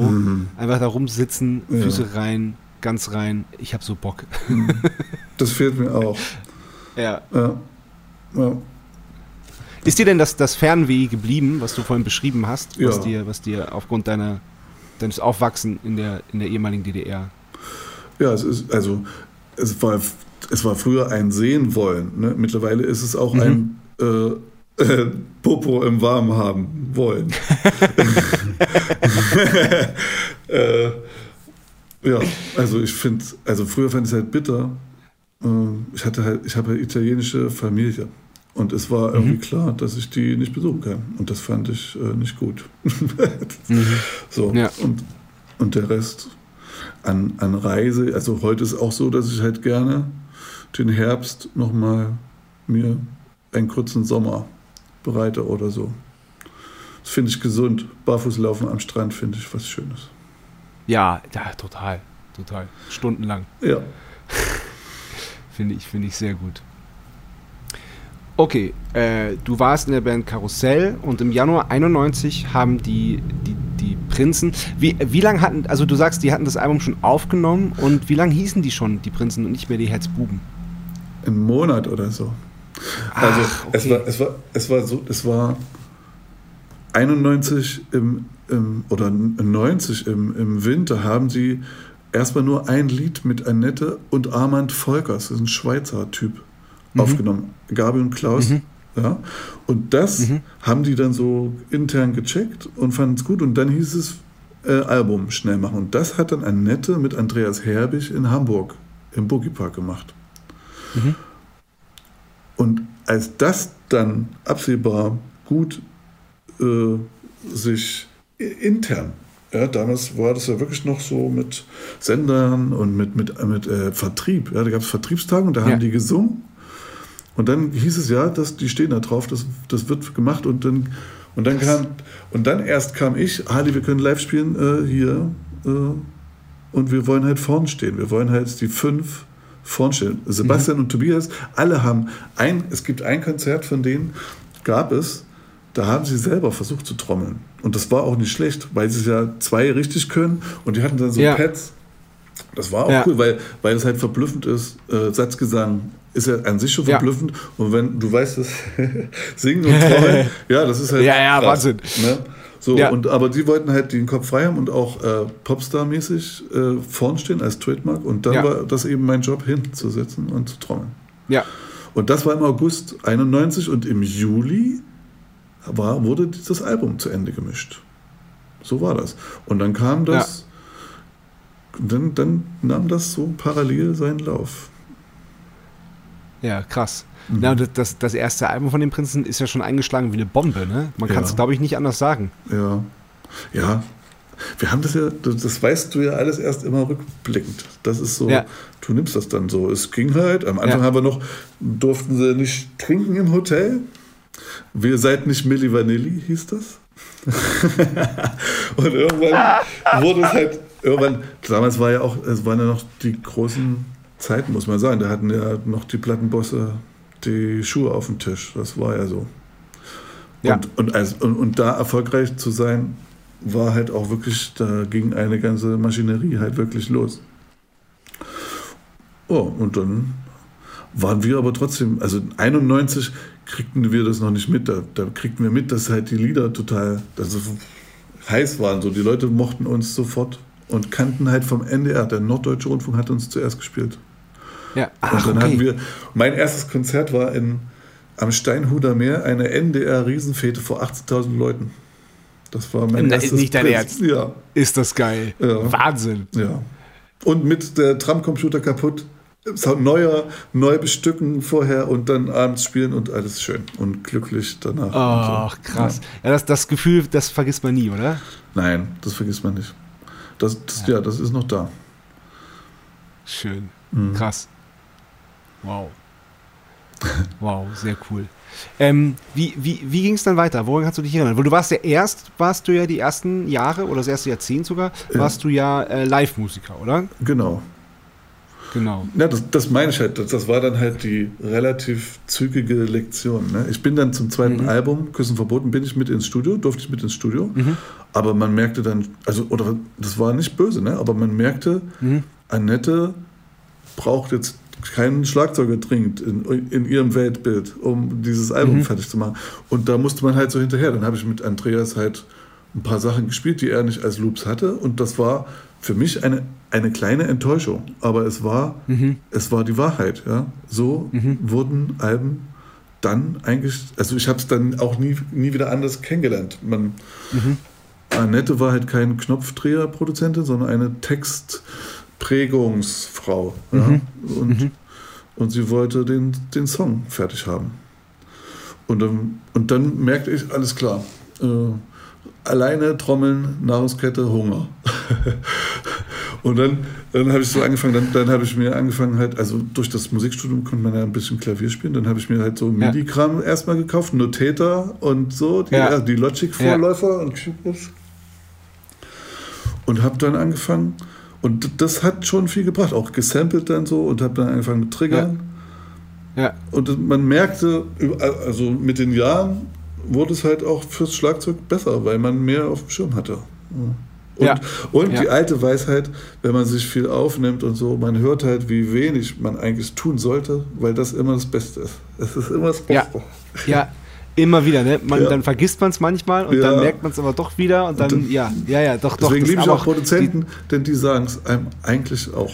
Einfach da rumsitzen, Mhm. Ja. Füße rein, ganz rein. Ich habe so Bock. Das fehlt mir auch. Ja. Ja. Ja. Ist dir denn das, das Fernweh geblieben, was du vorhin beschrieben hast, was, dir, was dir aufgrund deiner, deines Aufwachsen in der, in der ehemaligen DDR? Ja, es ist, also, es war, es war früher ein Sehen wollen. Ne? Mittlerweile ist es auch Mhm. ein äh, äh, Popo im Warmen haben wollen. äh, ja, also ich finde, also früher fand ich es halt bitter. Äh, ich hatte halt, ich habe halt italienische Familie. Und es war irgendwie Mhm. klar, dass ich die nicht besuchen kann. Und das fand ich äh, nicht gut. So, Ja. und, und der Rest an, an Reise, also heute ist auch so, dass ich halt gerne den Herbst nochmal mir einen kurzen Sommer bereite oder so. Das finde ich gesund. Barfußlaufen am Strand finde ich was Schönes. Ja, ja, total. Total. Stundenlang. Ja. Finde ich, finde ich sehr gut. Okay, äh, du warst in der Band Karussell und im Januar 91 haben die, die, die Prinzen. Wie, wie lange hatten, also du sagst, die hatten das Album schon aufgenommen und wie lange hießen die schon, die Prinzen und nicht mehr die Herzbuben? Einen Monat oder so. Also Ach, es, okay. war, es, war, es war so, es war 91 im, im oder 90 im, im Winter haben sie erstmal nur ein Lied mit Annette und Armand Volkers, das ist ein Schweizer Typ, aufgenommen. Gabi und Klaus. Ja. Und das haben die dann so intern gecheckt und fanden es gut. Und dann hieß es äh, Album schnell machen. Und das hat dann Annette mit Andreas Herbig in Hamburg im Boogie Park gemacht. Und als das dann absehbar gut äh, sich intern, ja, damals war das ja wirklich noch so mit Sendern und mit, mit, mit äh, Vertrieb. Ja, da gab es Vertriebstage und da haben Ja. die gesungen. Und dann hieß es ja, dass die stehen da drauf, das, das wird gemacht und dann und dann kam und dann erst kam ich, Ali, wir können live spielen, äh, hier, äh, und wir wollen halt vorn stehen. Wir wollen halt die fünf vorn stehen. Sebastian mhm. und Tobias, alle haben ein, es gibt ein Konzert von denen, gab es, da haben sie selber versucht zu trommeln. Und das war auch nicht schlecht, weil sie es ja zwei richtig können und die hatten dann so ja. Pads. Das war auch ja. cool, weil, weil es halt verblüffend ist. Äh, Satzgesang ist ja an sich schon verblüffend. Ja. Und wenn du weißt, das Singen und Trommeln, ja, das ist halt. Ja, ja, krass, Wahnsinn. Ne? So, ja. und, aber die wollten halt den Kopf frei haben und auch äh, Popstar-mäßig äh, vorn stehen als Trademark. Und dann ja. war das eben mein Job, hinzusetzen und zu trommeln. Ja. Und das war im August 91 und im Juli war, wurde dieses Album zu Ende gemischt. So war das. Und dann kam das, ja. dann, dann nahm das so parallel seinen Lauf. Ja, krass. Mhm. Ja, das, das erste Album von den Prinzen ist ja schon eingeschlagen wie eine Bombe, ne? Man kann es, ja. glaube ich, nicht anders sagen. Ja. Ja. Wir haben das ja, das weißt du ja alles erst immer rückblickend. Das ist so, ja. du nimmst das dann so. Es ging halt, am Anfang ja. haben wir noch, durften sie nicht trinken im Hotel. Wir seid nicht Milli Vanilli, hieß das. und irgendwann wurde es halt, irgendwann, damals war ja auch, es waren ja noch die großen Zeiten, muss man sagen. Da hatten ja noch die Plattenbosse die Schuhe auf dem Tisch. Das war ja so. Ja. Und, und, als, und, und da erfolgreich zu sein, war halt auch wirklich, da ging eine ganze Maschinerie halt wirklich los. Oh, und dann waren wir aber trotzdem, also 91 kriegten wir das noch nicht mit. Da, da kriegten wir mit, dass halt die Lieder total also heiß waren. So. Die Leute mochten uns sofort und kannten halt vom NDR. Der Norddeutsche Rundfunk hat uns zuerst gespielt. Ja. Ach, und dann okay. hatten wir, mein erstes Konzert war in, am Steinhuder Meer, eine NDR-Riesenfete vor 18.000 Leuten. Das war mein Na, erstes Nicht dein Ernst? Ja. Ist das geil. Ja. Wahnsinn. Ja. Und mit der Tramcomputer kaputt, neuer, neu bestücken vorher und dann abends spielen und alles schön und glücklich danach. Ach, so. krass. Ja, ja das, das Gefühl, das vergisst man nie, oder? Nein, das vergisst man nicht. Das, das ja. ja, das ist noch da. Schön. Mhm. Krass. Wow. Wow, sehr cool. Ähm, wie wie, wie ging es dann weiter? Woran kannst du dich erinnern? Weil du warst ja erst, warst du ja die ersten Jahre oder das erste Jahrzehnt sogar, warst ja. du ja äh, Live-Musiker, oder? Genau. Genau. Ja, das, das meine ich halt. Das, das, war dann halt die relativ zügige Lektion. Ne? Ich bin dann zum zweiten mhm. Album, Küssen verboten, bin ich mit ins Studio, durfte ich mit ins Studio. Mhm. Aber man merkte dann, also, oder das war nicht böse, ne? aber man merkte, mhm. Annette braucht jetzt keinen Schlagzeuger dringend in, in ihrem Weltbild, um dieses Album mhm. fertig zu machen. Und da musste man halt so hinterher. Dann habe ich mit Andreas halt ein paar Sachen gespielt, die er nicht als Loops hatte. Und das war für mich eine, eine kleine Enttäuschung. Aber es war, mhm. es war die Wahrheit. Ja? So mhm. wurden Alben dann eigentlich, also ich habe es dann auch nie, nie wieder anders kennengelernt. Man, mhm. Annette war halt kein Knopfdreher-Produzentin, sondern eine Text- Prägungsfrau. Mhm. Ja? Und, mhm. und sie wollte den, den Song fertig haben. Und, dann, und dann merkte ich, alles klar, äh, alleine Trommeln, Nahrungskette, Hunger. und dann, dann habe ich so angefangen, dann, dann habe ich mir angefangen halt, also durch das Musikstudium konnte man ja ein bisschen Klavier spielen, dann habe ich mir halt so MIDI-Kram ja. erstmal gekauft, Notator und so, die, ja. die Logic-Vorläufer ja. und und habe dann angefangen, und das hat schon viel gebracht, auch gesampelt dann so und habe dann angefangen mit Triggern. Ja. ja. Und man merkte, also mit den Jahren wurde es halt auch fürs Schlagzeug besser, weil man mehr auf dem Schirm hatte. Und, ja. und ja. die alte Weisheit, wenn man sich viel aufnimmt und so, man hört halt, wie wenig man eigentlich tun sollte, weil das immer das Beste ist. Es ist immer das Beste. Ja, ja. Immer wieder, ne? Man, ja. Dann vergisst man es manchmal und ja. dann merkt man es aber doch wieder und dann, und dann, ja, ja, ja, doch, doch. Deswegen liebe ich auch Produzenten, die, denn die sagen es einem eigentlich auch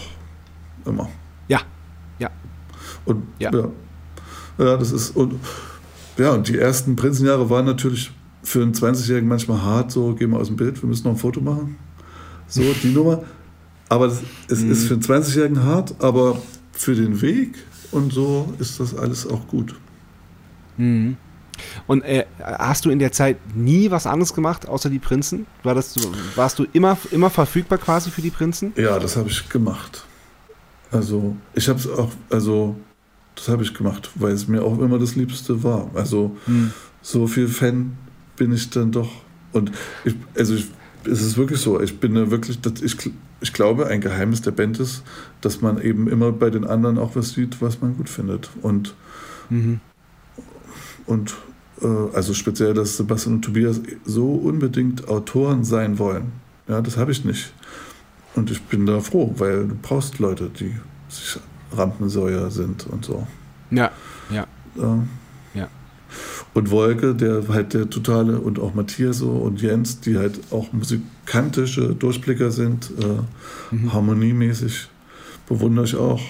immer. Ja, ja. Und ja, ja, ja das ist, und ja, und die ersten Prinzenjahre waren natürlich für einen 20-Jährigen manchmal hart, so, gehen wir aus dem Bild, wir müssen noch ein Foto machen. So, die Nummer. Aber das, es mhm. ist für einen 20-Jährigen hart, aber für den Weg und so ist das alles auch gut. Mhm. Und äh, hast du in der Zeit nie was anderes gemacht, außer die Prinzen? War das, warst du immer, immer verfügbar quasi für die Prinzen? Ja, das habe ich gemacht. Also, ich habe es auch, also, das habe ich gemacht, weil es mir auch immer das Liebste war. Also, hm. so viel Fan bin ich dann doch. Und ich, also, ich, es ist wirklich so. Ich bin wirklich, ich, ich glaube, ein Geheimnis der Band ist, dass man eben immer bei den anderen auch was sieht, was man gut findet. Und, mhm. Und äh, also speziell, dass Sebastian und Tobias so unbedingt Autoren sein wollen. Ja, das habe ich nicht. Und ich bin da froh, weil du brauchst Leute, die sich Rampensäuer sind und so. Ja, ja. Äh, ja. Und Wolke, der halt der totale, und auch Matthias so und Jens, die halt auch musikantische Durchblicker sind, äh, mhm. harmoniemäßig, bewundere ich auch.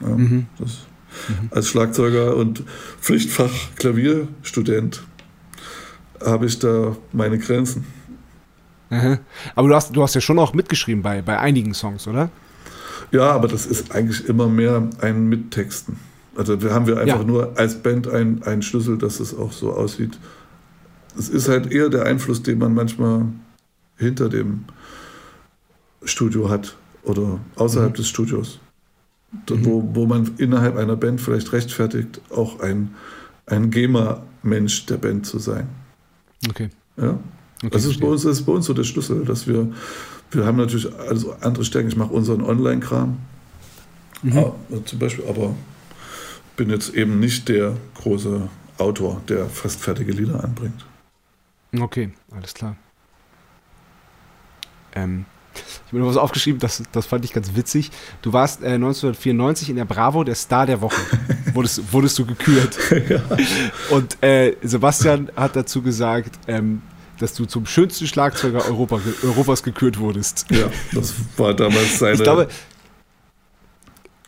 Ja, mhm. das, mhm. Als Schlagzeuger und Pflichtfach Klavierstudent habe ich da meine Grenzen. Aber du hast, du hast ja schon auch mitgeschrieben bei, bei einigen Songs, oder? Ja, aber das ist eigentlich immer mehr ein Mittexten. Also da haben wir einfach ja. nur als Band einen Schlüssel, dass es auch so aussieht. Es ist halt eher der Einfluss, den man manchmal hinter dem Studio hat oder außerhalb mhm. des Studios. Mhm. Wo, wo man innerhalb einer Band vielleicht rechtfertigt, auch ein, ein GEMA-Mensch der Band zu sein. Okay. Ja? Okay, das, ist bei uns, das ist bei uns so der Schlüssel, dass wir, wir haben natürlich also andere Stärken. Ich mache unseren Online-Kram mhm. ah, zum Beispiel, aber bin jetzt eben nicht der große Autor, der fast fertige Lieder anbringt. Okay, alles klar. Ähm, ich habe mir noch was aufgeschrieben, das, das fand ich ganz witzig. Du warst äh, 1994 in der Bravo der Star der Woche. wurdest, wurdest du gekürt. ja. Und äh, Sebastian hat dazu gesagt, ähm, dass du zum schönsten Schlagzeuger Europa, Europas gekürt wurdest. Ja, das war damals seine. Ich glaube,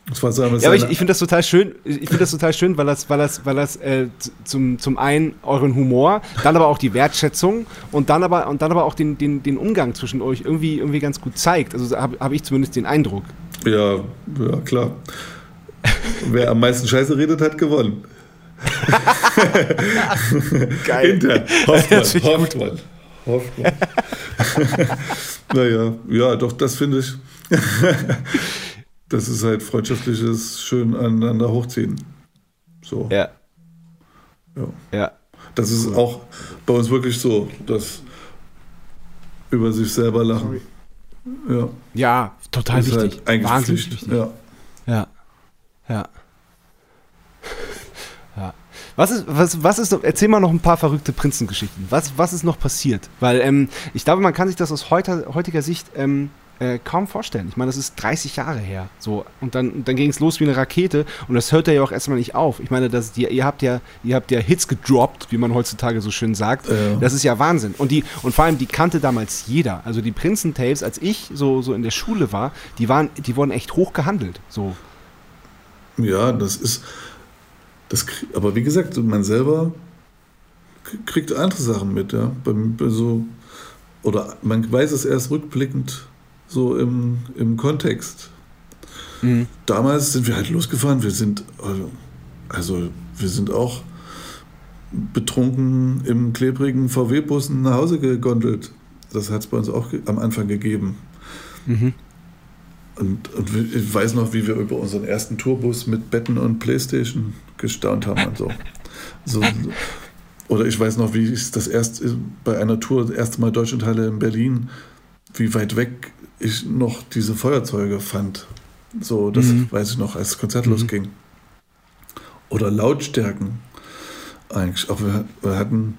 das war damals ja, aber ich, ich finde das total schön. Ich finde das total schön, weil das, weil das, weil das äh, zum, zum einen euren Humor, dann aber auch die Wertschätzung und dann aber und dann aber auch den, den, den Umgang zwischen euch irgendwie, irgendwie ganz gut zeigt. Also habe hab ich zumindest den Eindruck. Ja, ja klar. Wer am meisten Scheiße redet, hat gewonnen. Geil. Intern. Hofft man, hofft man. Hofft man. naja, ja, doch, das finde ich. das ist halt freundschaftliches, schön aneinander hochziehen. So. Ja. Ja. ja. Das ist auch bei uns wirklich so, dass über sich selber lachen. Ja. Ja, total ist wichtig. Halt Wahnsinnig wichtig. Ja. Ja. Ja. Ja. Was ist, was, was ist, erzähl mal noch ein paar verrückte Prinzengeschichten. Was, was ist noch passiert? Weil ähm, ich glaube, man kann sich das aus heuter, heutiger Sicht ähm, äh, kaum vorstellen. Ich meine, das ist 30 Jahre her. So, und dann, dann ging es los wie eine Rakete und das hört ja auch erstmal nicht auf. Ich meine, das, die, ihr, habt ja, ihr habt ja Hits gedroppt, wie man heutzutage so schön sagt. Ja. Das ist ja Wahnsinn. Und, die, und vor allem, die kannte damals jeder. Also die Prinzentapes, als ich so, so in der Schule war, die, waren, die wurden echt hoch gehandelt. So. Ja, das ist das, aber wie gesagt, man selber kriegt andere Sachen mit, ja. so, oder man weiß es erst rückblickend so im, im Kontext. Mhm. Damals sind wir halt losgefahren, wir sind, also wir sind auch betrunken im klebrigen VW-Bussen nach Hause gegondelt. Das hat es bei uns auch am Anfang gegeben. Mhm. Und, und, ich weiß noch, wie wir über unseren ersten Tourbus mit Betten und Playstation gestaunt haben und so. so oder ich weiß noch, wie ich das erst bei einer Tour, das erste Mal Deutschlandhalle in Berlin, wie weit weg ich noch diese Feuerzeuge fand. So, das mhm. weiß ich noch, als das Konzert mhm. losging. Oder Lautstärken. Eigentlich auch wir, wir hatten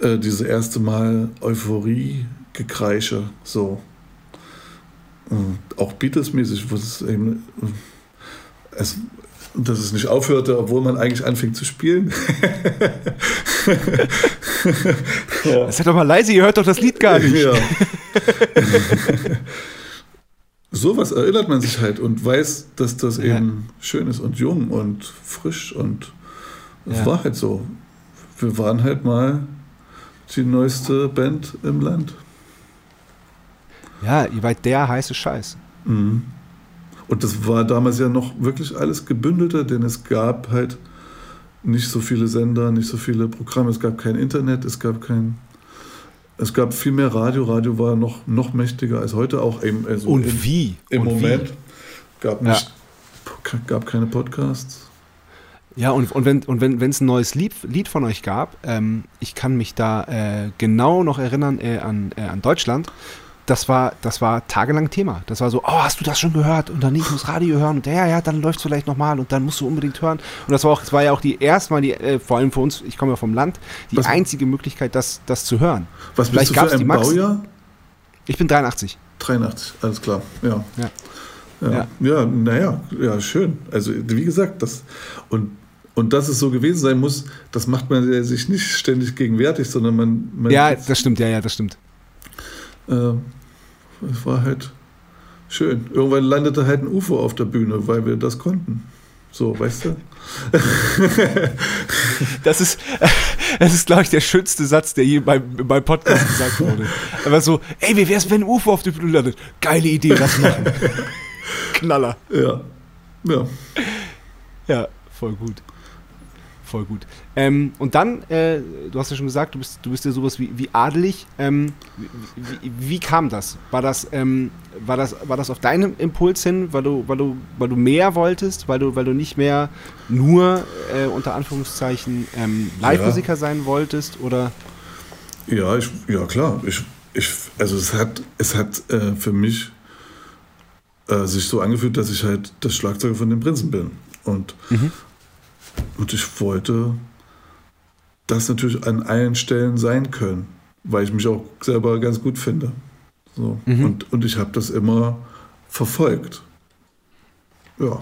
äh, diese erste Mal Euphorie-Gekreische. So. auch Beatles-mäßig, wo es eben. Es, dass es nicht aufhörte, obwohl man eigentlich anfing zu spielen. ja. Seid doch mal leise, ihr hört doch das Lied gar nicht. Ja. Sowas erinnert man sich halt und weiß, dass das ja. eben schön ist und jung und frisch und es ja. war halt so. Wir waren halt mal die neueste Band im Land. Ja, ihr wart der heiße Scheiß. Mhm. Und das war damals ja noch wirklich alles gebündelter, denn es gab halt nicht so viele Sender, nicht so viele Programme, es gab kein Internet, es gab kein. Es gab viel mehr Radio. Radio war noch, noch mächtiger als heute auch. Eben, also Und im, wie? Im Und Moment wie? gab nicht, ja. gab keine Podcasts. Ja, und, und wenn und wenn es ein neues Lied, Lied von euch gab, ähm, ich kann mich da äh, genau noch erinnern äh, an, äh, an Deutschland. Das war, das war tagelang Thema. Das war so, oh, hast du das schon gehört? Und dann ich muss Radio hören und ja, ja, dann läuft es vielleicht nochmal und dann musst du unbedingt hören. Und das war auch, das war ja auch die erste Mal, die, äh, vor allem für uns, ich komme ja vom Land, die Was- einzige Möglichkeit, das, das zu hören. Was Vielleicht bist du für ein Baujahr? Ich bin 83. 83, alles klar. Ja. Ja. Ja, Ja. ja. naja, ja, schön. Also, wie gesagt, das und, und dass es so gewesen sein muss, das macht man sich nicht ständig gegenwärtig, sondern man. man Ja, das stimmt, ja, ja, das stimmt. äh, es war halt schön. Irgendwann landete halt ein UFO auf der Bühne, weil wir das konnten. So, weißt du? Das ist, das ist, glaube ich, der schönste Satz, der je beim, beim Podcast gesagt wurde. Aber so, ey, wie wär's, wenn ein UFO auf der Bühne landet? Geile Idee, das machen. Knaller. Ja. Ja. Ja, voll gut. Voll gut. Ähm, und dann, äh, du hast ja schon gesagt, du bist, du bist ja sowas wie, wie adelig. Ähm, wie, wie, kam das? War das, ähm, war das, war das auf deinem Impuls hin, weil du, weil du, weil du mehr wolltest, weil du, weil du nicht mehr nur äh, unter Anführungszeichen ähm, Live-Musiker sein wolltest? Oder Ja, ich, ja klar. Ich, ich, also es hat, es hat äh, für mich äh, sich so angefühlt, dass ich halt das Schlagzeuger von den Prinzen bin. Und, und ich wollte das natürlich an allen Stellen sein können, weil ich mich auch selber ganz gut finde. So. Und, und ich habe das immer verfolgt. Ja.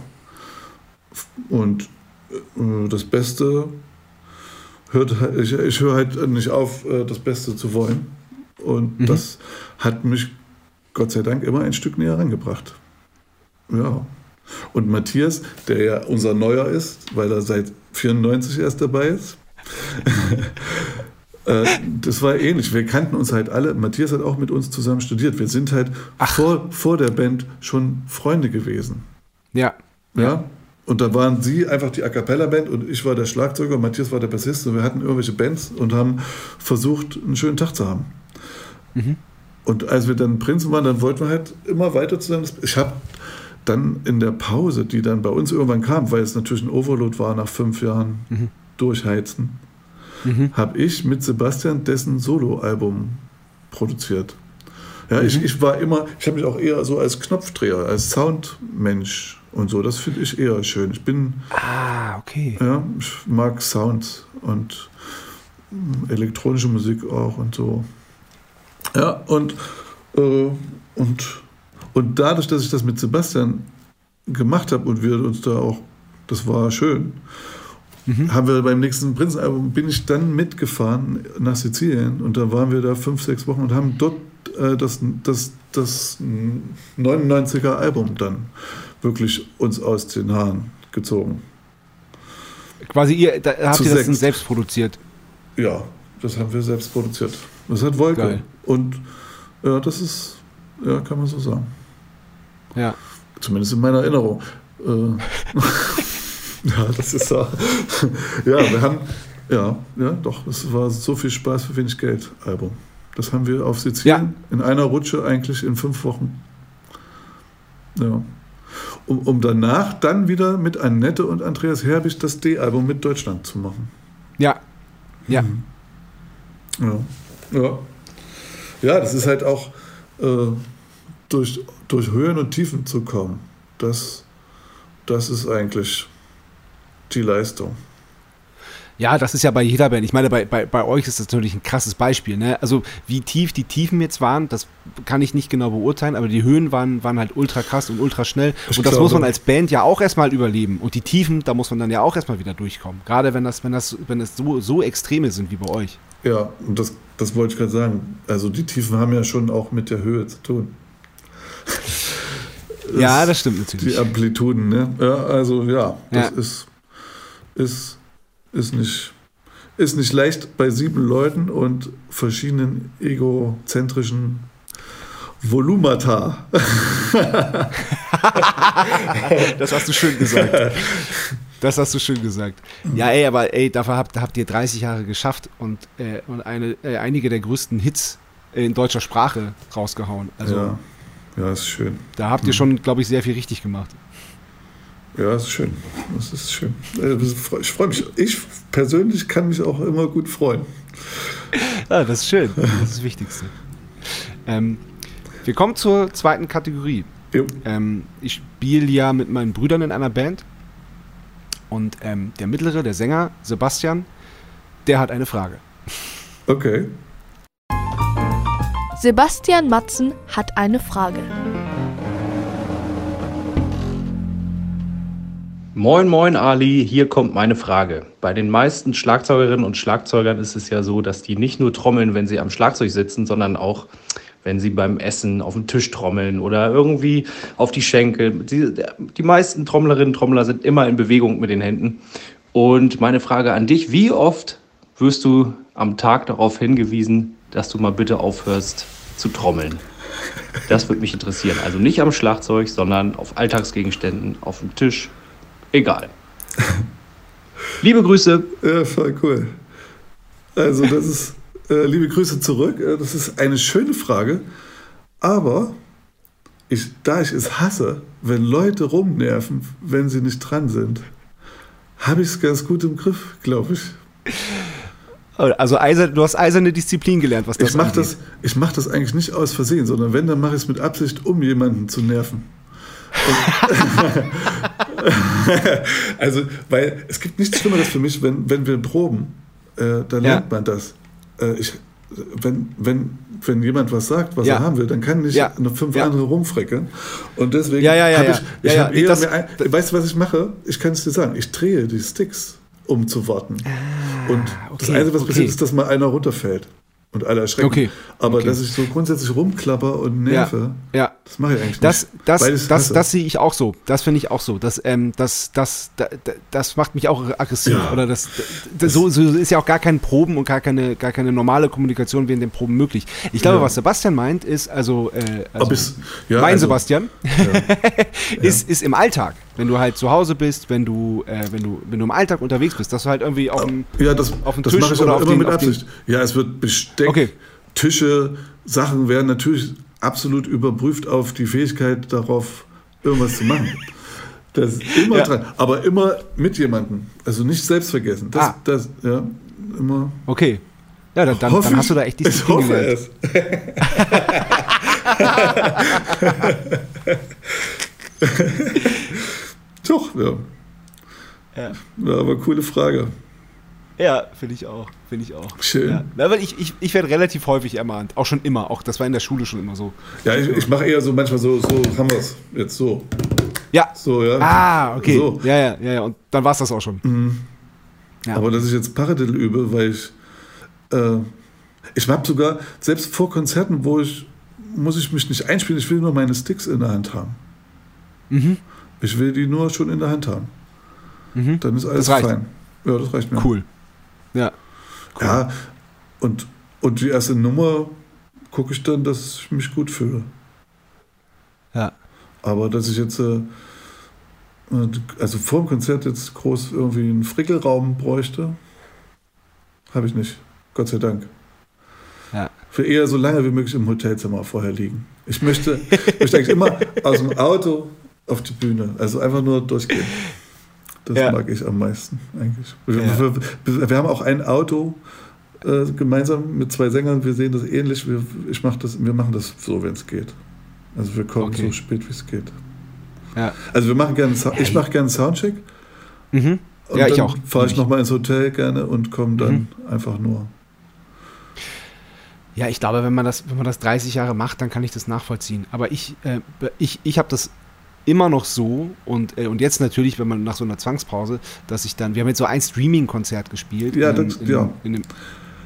Und äh, das Beste hört, halt- ich, ich höre halt nicht auf, äh, das Beste zu wollen. Und das hat mich Gott sei Dank immer ein Stück näher rangebracht. Ja. Und Matthias, der ja unser Neuer ist, weil er seit 94 erst dabei ist, äh, das war ähnlich. Wir kannten uns halt alle. Matthias hat auch mit uns zusammen studiert. Wir sind halt vor, vor der Band schon Freunde gewesen. ja. Ja. Und da waren sie einfach die A Cappella-Band und ich war der Schlagzeuger, Matthias war der Bassist und wir hatten irgendwelche Bands und haben versucht, einen schönen Tag zu haben. Und als wir dann Prinzen waren, dann wollten wir halt immer weiter zusammen. Ich habe dann in der Pause, die dann bei uns irgendwann kam, weil es natürlich ein Overload war nach fünf Jahren Durchheizen, habe ich mit Sebastian dessen Soloalbum produziert. Ja, ich, ich war immer, ich habe mich auch eher so als Knopfdreher, als Soundmensch und so. Das finde ich eher schön. Ich bin, Ah, okay. ja, ich mag Sound und elektronische Musik auch und so. Ja, und, äh, und, und dadurch, dass ich das mit Sebastian gemacht habe und wir uns da auch, das war schön, haben wir beim nächsten Prinzenalbum, bin ich dann mitgefahren nach Sizilien und da waren wir da fünf, sechs Wochen und haben dort äh, das, das, das 99er Album dann wirklich uns aus den Haaren gezogen. Quasi ihr, da habt Zu ihr das sechs. dann selbst produziert. Ja, das haben wir selbst produziert. Das hat Wolke. Geil. Und ja, das ist, ja, kann man so sagen. Ja. Zumindest in meiner Erinnerung. Äh, ja, das ist so. ja, wir haben, ja, ja, doch, es war so viel Spaß für wenig Geld, Album. Das haben wir auf Sizilien in einer Rutsche eigentlich in fünf Wochen. Ja. Um, um danach dann wieder mit Annette und Andreas Herbig das D-Album mit Deutschland zu machen. Ja. Ja. Ja. Ja, ja das ist halt auch äh, durch, durch Höhen und Tiefen zu kommen. Das, das ist eigentlich die Leistung. Ja, das ist ja bei jeder Band. Ich meine, bei, bei, bei euch ist das natürlich ein krasses Beispiel. Ne? Also wie tief die Tiefen jetzt waren, das kann ich nicht genau beurteilen, aber die Höhen waren, waren halt ultra krass und ultra schnell. Ich und das glaube- muss man als Band ja auch erstmal überleben. Und die Tiefen, da muss man dann ja auch erstmal wieder durchkommen. Gerade wenn das, wenn das, wenn es so, so Extreme sind wie bei euch. Ja, und das, das wollte ich gerade sagen. Also die Tiefen haben ja schon auch mit der Höhe zu tun. Ja, das stimmt natürlich. Die Amplituden, ne? Ja, also ja, das Ja. ist, ist, ist, nicht, ist nicht leicht bei sieben Leuten und verschiedenen egozentrischen Volumata. Das hast du schön gesagt. Das hast du schön gesagt. Ja, ey, aber ey, dafür habt, habt ihr 30 Jahre geschafft und, äh, und eine, äh, einige der größten Hits in deutscher Sprache rausgehauen. Also ja. Ja, ist schön. da habt ihr schon, glaube ich, sehr viel richtig gemacht. Ja, das ist schön. Das ist schön. Äh, ich freue mich. Ich persönlich kann mich auch immer gut freuen. Ja, das ist schön. Das ist das Wichtigste. Ähm, wir kommen zur zweiten Kategorie. Ähm, ich spiele ja mit meinen Brüdern in einer Band. Und ähm, der mittlere, der Sänger, Sebastian, der hat eine Frage. Okay. Sebastian Matzen hat eine Frage. Moin, moin, Ali. Hier kommt meine Frage. Bei den meisten Schlagzeugerinnen und Schlagzeugern ist es ja so, dass die nicht nur trommeln, wenn sie am Schlagzeug sitzen, sondern auch, wenn sie beim Essen auf den Tisch trommeln oder irgendwie auf die Schenkel. Die, die meisten Trommlerinnen und Trommler sind immer in Bewegung mit den Händen. Und meine Frage an dich, wie oft wirst du am Tag darauf hingewiesen, dass du mal bitte aufhörst zu trommeln? Das würde mich interessieren. Also nicht am Schlagzeug, sondern auf Alltagsgegenständen, auf dem Tisch, egal. Liebe Grüße. Ja, voll cool. Also, das ist, äh, liebe Grüße zurück. Äh, das ist eine schöne Frage. Aber ich, da ich es hasse, wenn Leute rumnerven, wenn sie nicht dran sind, habe ich es ganz gut im Griff, glaube ich. Also eisern, du hast eiserne Disziplin gelernt, was das ich mach das Ich mache das eigentlich nicht aus Versehen, sondern wenn, dann mache ich es mit Absicht, um jemanden zu nerven. also, weil es gibt nichts Schlimmeres für mich, wenn, wenn wir proben, äh, dann ja. lernt man das. Äh, ich, wenn, wenn, wenn jemand was sagt, was ja. er haben will, dann kann nicht ja. noch fünf ja. andere rumfrecken. Und deswegen ja, ja, ja, habe ich, ich hab eher das, ein, weißt du, was ich mache? Ich kann es dir sagen, ich drehe die Sticks, um zu warten. Ah, und okay, das Einzige, was okay. passiert, ist, dass mal einer runterfällt und alle erschrecken. Okay. Aber okay. dass ich so grundsätzlich rumklapper und nerve, ja. ja. das mache ich eigentlich das, nicht. Das, das, das, das sehe ich auch so. Das finde ich auch so. Das, ähm, das, das, das, das macht mich auch aggressiv. Ja. Oder das, das, so, so ist ja auch gar kein Proben und gar keine, gar keine normale Kommunikation während den Proben möglich. Ich glaube, ja. was Sebastian meint, ist, also, äh, also es, mein also, Sebastian ist, ist im Alltag wenn du halt zu Hause bist, wenn du, äh, wenn du, wenn du im Alltag unterwegs bist, dass du halt irgendwie auf dem, ja, das, auf dem das Tisch mache ich oder auf immer den, mit Absicht. Ja, es wird Besteck, okay. Tische, Sachen werden natürlich absolut überprüft auf die Fähigkeit darauf, irgendwas zu machen. Das ist immer ja. dran, aber immer mit jemandem. Also nicht selbst vergessen. Das, ah. das, ja, immer. Okay. Ja, dann, dann, dann hast du da echt Disziplin ich hoffe es. Doch, ja. ja. ja. aber coole Frage. Ja, finde ich auch. Finde ich auch. Schön. Ja. Na, weil ich, ich, ich werde relativ häufig ermahnt. Auch schon immer. Auch das war in der Schule schon immer so. Ja, ich, ich mache eher so manchmal so, so haben wir es. Jetzt so. Ja. So, ja. Ah, okay. So. Ja, ja, ja, ja. Und dann war es das auch schon. Mhm. Ja. Aber dass ich jetzt Paradiddle übe, weil ich. Äh, ich habe sogar, selbst vor Konzerten, wo ich. Muss ich mich nicht einspielen, ich will nur meine Sticks in der Hand haben. Mhm. Ich will die nur schon in der Hand haben. Mhm. Dann ist alles fein. Ja, das reicht mir. Cool. Ja. Cool. Ja, und, und die erste Nummer gucke ich dann, dass ich mich gut fühle. Ja. Aber dass ich jetzt, äh, also vor dem Konzert jetzt groß irgendwie einen Frickelraum bräuchte, habe ich nicht. Gott sei Dank. Ja. Für eher so lange wie möglich im Hotelzimmer vorher liegen. Ich möchte, möchte eigentlich immer aus dem Auto auf die Bühne. Also einfach nur durchgehen. Das ja. mag ich am meisten eigentlich. Ja. Wir, wir, haben auch ein Auto äh, gemeinsam mit zwei Sängern. Wir sehen das ähnlich. Wir, ich mach das, wir machen das so, wenn es geht. Also wir kommen okay. so spät, wie es geht. Ja. Also wir machen gerne, ich mache gerne Soundcheck. Mhm. Und ja, ich auch. Fahre ich nochmal ins Hotel gerne und komme dann mhm. einfach nur. Ja, ich glaube, wenn man das, wenn man das 30 Jahre macht, dann kann ich das nachvollziehen. Aber ich, äh, ich, ich habe das immer noch so und, äh, und jetzt natürlich, wenn man nach so einer Zwangspause, dass ich dann, wir haben jetzt so ein Streaming-Konzert gespielt ja, in, das, in, ja. in, in,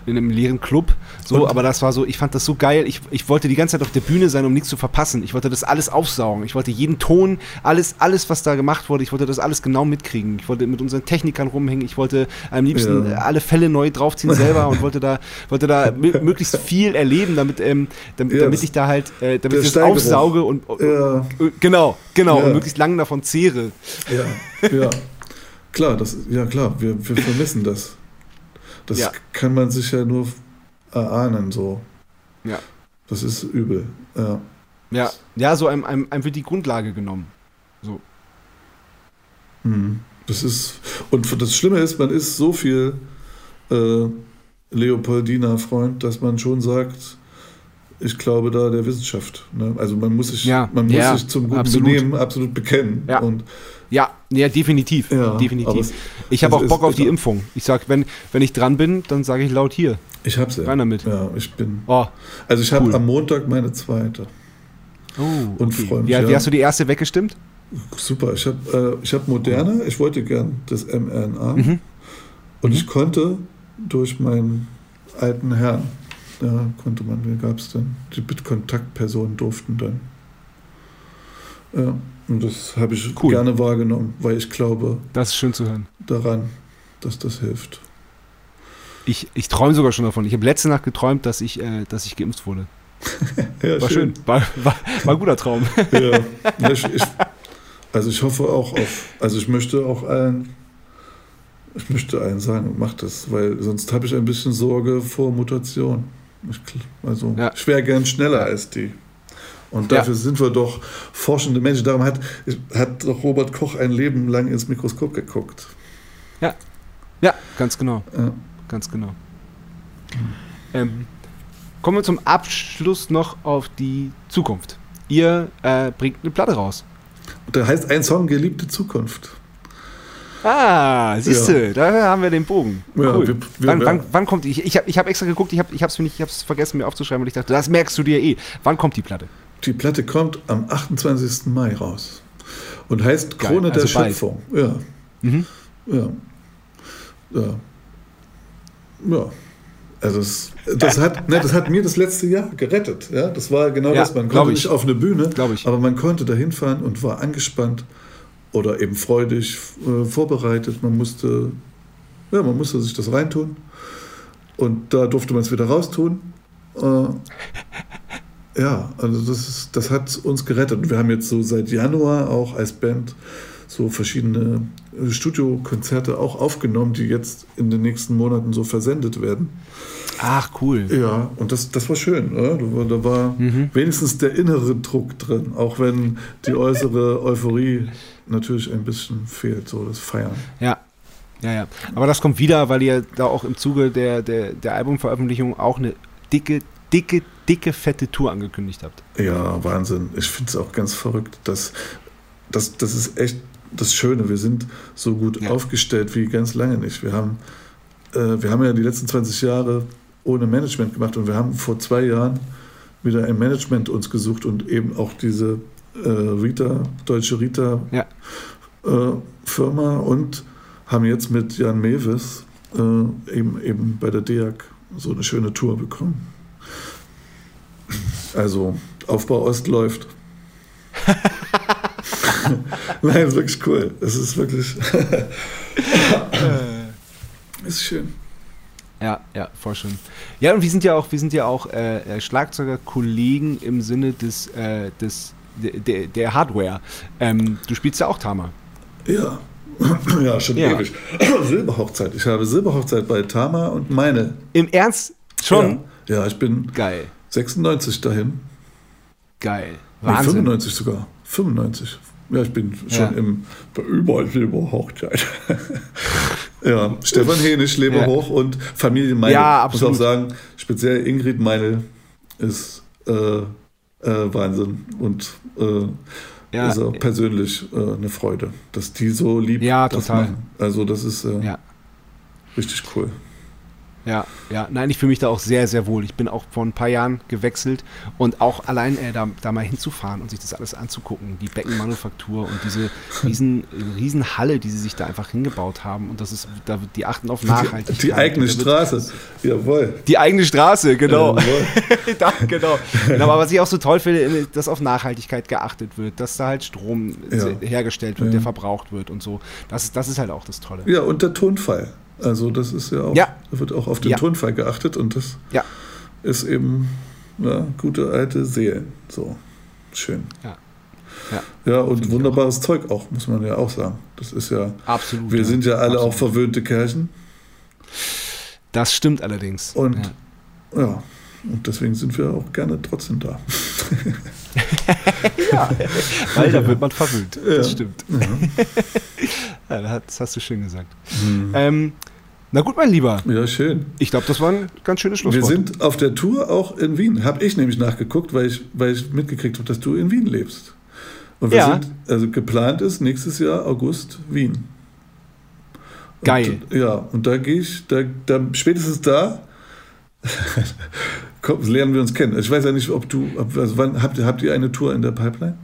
in einem leeren Club. So, und aber das war so, ich fand das so geil. Ich, ich wollte die ganze Zeit auf der Bühne sein, um nichts zu verpassen. Ich wollte das alles aufsaugen. Ich wollte jeden Ton, alles, alles, was da gemacht wurde, ich wollte das alles genau mitkriegen. Ich wollte mit unseren Technikern rumhängen. Ich wollte am liebsten ja. alle Fälle neu draufziehen selber und wollte da, wollte da möglichst viel erleben, damit, ähm, damit, ja, damit ich da halt, äh, damit ich das Steigerung. aufsauge und, ja. genau, genau, und möglichst lange davon zehre. Ja, ja. klar, das, ja klar, wir, wir vermissen das. Das ja. kann man sich ja nur erahnen, so. Ja. Das ist übel. Ja, ja, ja so einem, einem, einem wird die Grundlage genommen. So. Mhm. Das ist, und das Schlimme ist, man ist so viel äh, Leopoldiner Freund, dass man schon sagt, ich glaube da der Wissenschaft. Ne? Also man muss sich, Ja, man muss ja, sich zum guten absolut. Benehmen absolut bekennen. Ja. Und Ja, ja, definitiv. Ja, definitiv. Ich habe es auch Bock auf die. Impfung. Ich sag, wenn, wenn ich dran bin, dann sage ich laut hier. ich hab's ja. Rein damit. Ja, ich bin. Oh, Also ich habe Cool. am Montag meine zweite. oh Und okay. freu mich, wie, wie ja. hast du die erste weggestimmt? Super. Ich habe äh, ich hab Moderne. Ich wollte gern das mRNA. Mhm. Und ich konnte durch meinen alten Herrn, da konnte man, wie gab es dann, die Kontaktpersonen durften dann. Ja, und das habe ich Cool. gerne wahrgenommen, weil ich glaube Das ist schön zu hören. daran, dass das hilft. Ich, ich träume sogar schon davon. Ich habe letzte Nacht geträumt, dass ich, äh, dass ich geimpft wurde. Ja, War schön. War, war, war ein guter Traum. Ja. Ja, ich, ich, also ich hoffe auch auf, also ich möchte auch allen, ich möchte allen sagen, macht das, weil sonst habe ich ein bisschen Sorge vor Mutation. Ich, also Ja. ich wäre gern schneller als die. Und Ja. dafür sind wir doch forschende Menschen. Darum hat, hat doch Robert Koch ein Leben lang ins Mikroskop geguckt. Ja, ganz genau. Ja. Ganz genau. Ähm, kommen wir zum Abschluss noch auf die Zukunft. Ihr äh, bringt eine Platte raus. Und da heißt ein Song Geliebte Zukunft. Ah, siehst du, da haben wir den Bogen. Ja, cool. wir- wir- wann, wann, wann kommt die? Ich, ich habe ich hab extra geguckt, ich habe nicht- ich hab's vergessen, mir aufzuschreiben, weil ich dachte, das merkst du dir eh. Wann kommt die Platte? Die Platte kommt am 28. Mai raus und heißt Geil, Krone der also bald. Schöpfung. Ja. Mhm. Ja. Ja. Ja. Also das, das, hat, ne, das hat mir das letzte Jahr gerettet. Ja? Das war genau Ja, das. Man konnte ich. nicht auf eine Bühne, ich. aber man konnte da hinfahren und war angespannt oder eben freudig äh, vorbereitet. Man musste, ja, man musste sich das reintun und da durfte man es wieder raustun. Äh, ja, also das, ist, das hat uns gerettet. Und wir haben jetzt so seit Januar auch als Band so verschiedene äh, Studiokonzerte auch aufgenommen, die jetzt in den nächsten Monaten so versendet werden. Ach, cool. Ja, und das, das war schön. Oder? Da war, da war Mhm. wenigstens der innere Druck drin, auch wenn die äußere Euphorie natürlich ein bisschen fehlt, so das Feiern. Ja. Ja, ja. Aber das kommt wieder, weil ihr da auch im Zuge der, der, der Albumveröffentlichung auch eine dicke, dicke, dicke, fette Tour angekündigt habt. Ja, Wahnsinn. Ich finde es auch ganz verrückt. dass das, das ist echt das Schöne. Wir sind so gut Ja. aufgestellt wie ganz lange nicht. Wir haben, äh, wir haben ja die letzten 20 Jahre ohne Management gemacht und wir haben vor zwei Jahren wieder ein Management uns gesucht und eben auch diese äh, Rita, deutsche Rita Ja. äh, Firma und haben jetzt mit Jan Mewes äh, eben, eben bei der DEAG so eine schöne Tour bekommen. Also Aufbau Ost läuft. Nein, ist wirklich cool. Es ist wirklich. ist schön. Ja, ja, voll schön. Ja, und wir sind ja auch, wir sind ja auch äh, äh, Schlagzeuger-Kollegen im Sinne des, äh, des der, der, der Hardware. Ähm, du spielst ja auch Tama. Ja. ja, schon Ja. ewig. Silberhochzeit. Ich habe Silberhochzeit bei Tama und meine. Im Ernst? Schon? Ja, ja ich bin Geil, 96 dahin. geil. Nee, Wahnsinn. 95 sogar. 95. Ja, ich bin schon Ja. im überall Silberhochzeit. ja, Stefan Henisch, lebe Ja. hoch und Familie Meinl. Ja, Ich muss auch absolut. sagen, speziell Ingrid Meinl ist äh, äh, Wahnsinn und äh, Ja. ist auch persönlich äh, eine Freude, dass die so lieb Ja, das total. machen. Also das ist äh, richtig cool. Ja, ja. Nein, ich fühle mich da auch sehr, sehr wohl. Ich bin auch vor ein paar Jahren gewechselt und auch allein äh, da, da mal hinzufahren und sich das alles anzugucken, die Beckenmanufaktur und diese riesen, riesen Halle, die sie sich da einfach hingebaut haben und das ist, da, die achten auf Die, Nachhaltigkeit. die eigene Da wird- Straße. Jawohl. Die eigene Straße, genau. Jawohl. da, genau. Aber was ich auch so toll finde, dass auf Nachhaltigkeit geachtet wird, dass da halt Strom Ja. hergestellt wird, Ja. der verbraucht wird und so. Das ist, das ist halt auch das Tolle. Ja, und der Tonfall. Also das ist ja auch, Ja. da wird auch auf den Ja. Tonfall geachtet und das Ja. ist eben ja, gute alte Seelen. So, schön. Ja. Ja. Und wunderbares Zeug auch, muss man ja auch sagen. Das ist ja, Absolut. wir sind ja alle Absolut. auch verwöhnte Kerchen. Das stimmt allerdings. Und ja. und deswegen sind wir auch gerne trotzdem da. ja, weil da wird man verwöhnt. Das Ja. stimmt. ja, das hast du schön gesagt. Ähm, na gut, mein Lieber. Ja, schön. Ich glaube, das war ein ganz schönes Wir Schlusswort. sind auf der Tour auch in Wien. Habe ich nämlich nachgeguckt, weil ich, weil ich mitgekriegt habe, dass du in Wien lebst. Und wir Ja. sind, also geplant ist nächstes Jahr August Wien. Und, Geil. Ja, und da gehe ich, da, da spätestens da komm, lernen wir uns kennen. Ich weiß ja nicht, ob du, ob, also wann habt habt ihr eine Tour in der Pipeline?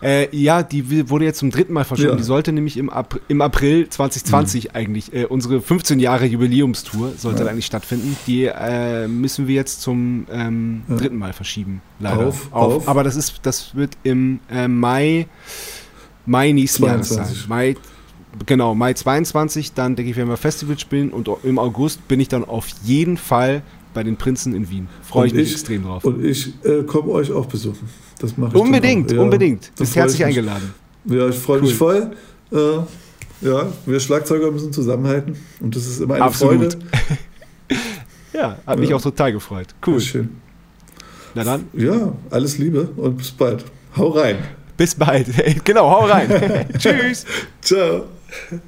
Äh, ja, die wurde jetzt zum dritten Mal verschoben. Ja. Die sollte nämlich im, April, im April 2020 eigentlich, äh, unsere 15 Jahre Jubiläumstour sollte Ja. eigentlich stattfinden. Die äh, müssen wir jetzt zum ähm, Ja. dritten Mal verschieben. Leider. Auf, auf. Aber das ist, das wird im äh, Mai, Mai nächsten Jahres sein. 22. Mai, genau, Mai 22, dann denke ich, werden wir Festival spielen und im August bin ich dann auf jeden Fall bei den Prinzen in Wien. Freue ich mich ich- extrem drauf. Und ich äh, komme euch auch besuchen. Das mache ich Unbedingt. Ja, unbedingt. Bist herzlich ich mich. eingeladen. Ja, ich freue mich voll. Äh, ja, wir Schlagzeuger müssen zusammenhalten und das ist immer eine Absolut. Freude. Ja, hat mich Ja. auch total gefreut. Cool. Ja, schön. Na dann, Ja, alles Liebe und bis bald. Hau rein. bis bald. genau, hau rein. Tschüss. Ciao.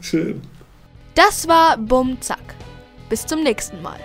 Schön. Das war Bum Zack. Bis zum nächsten Mal.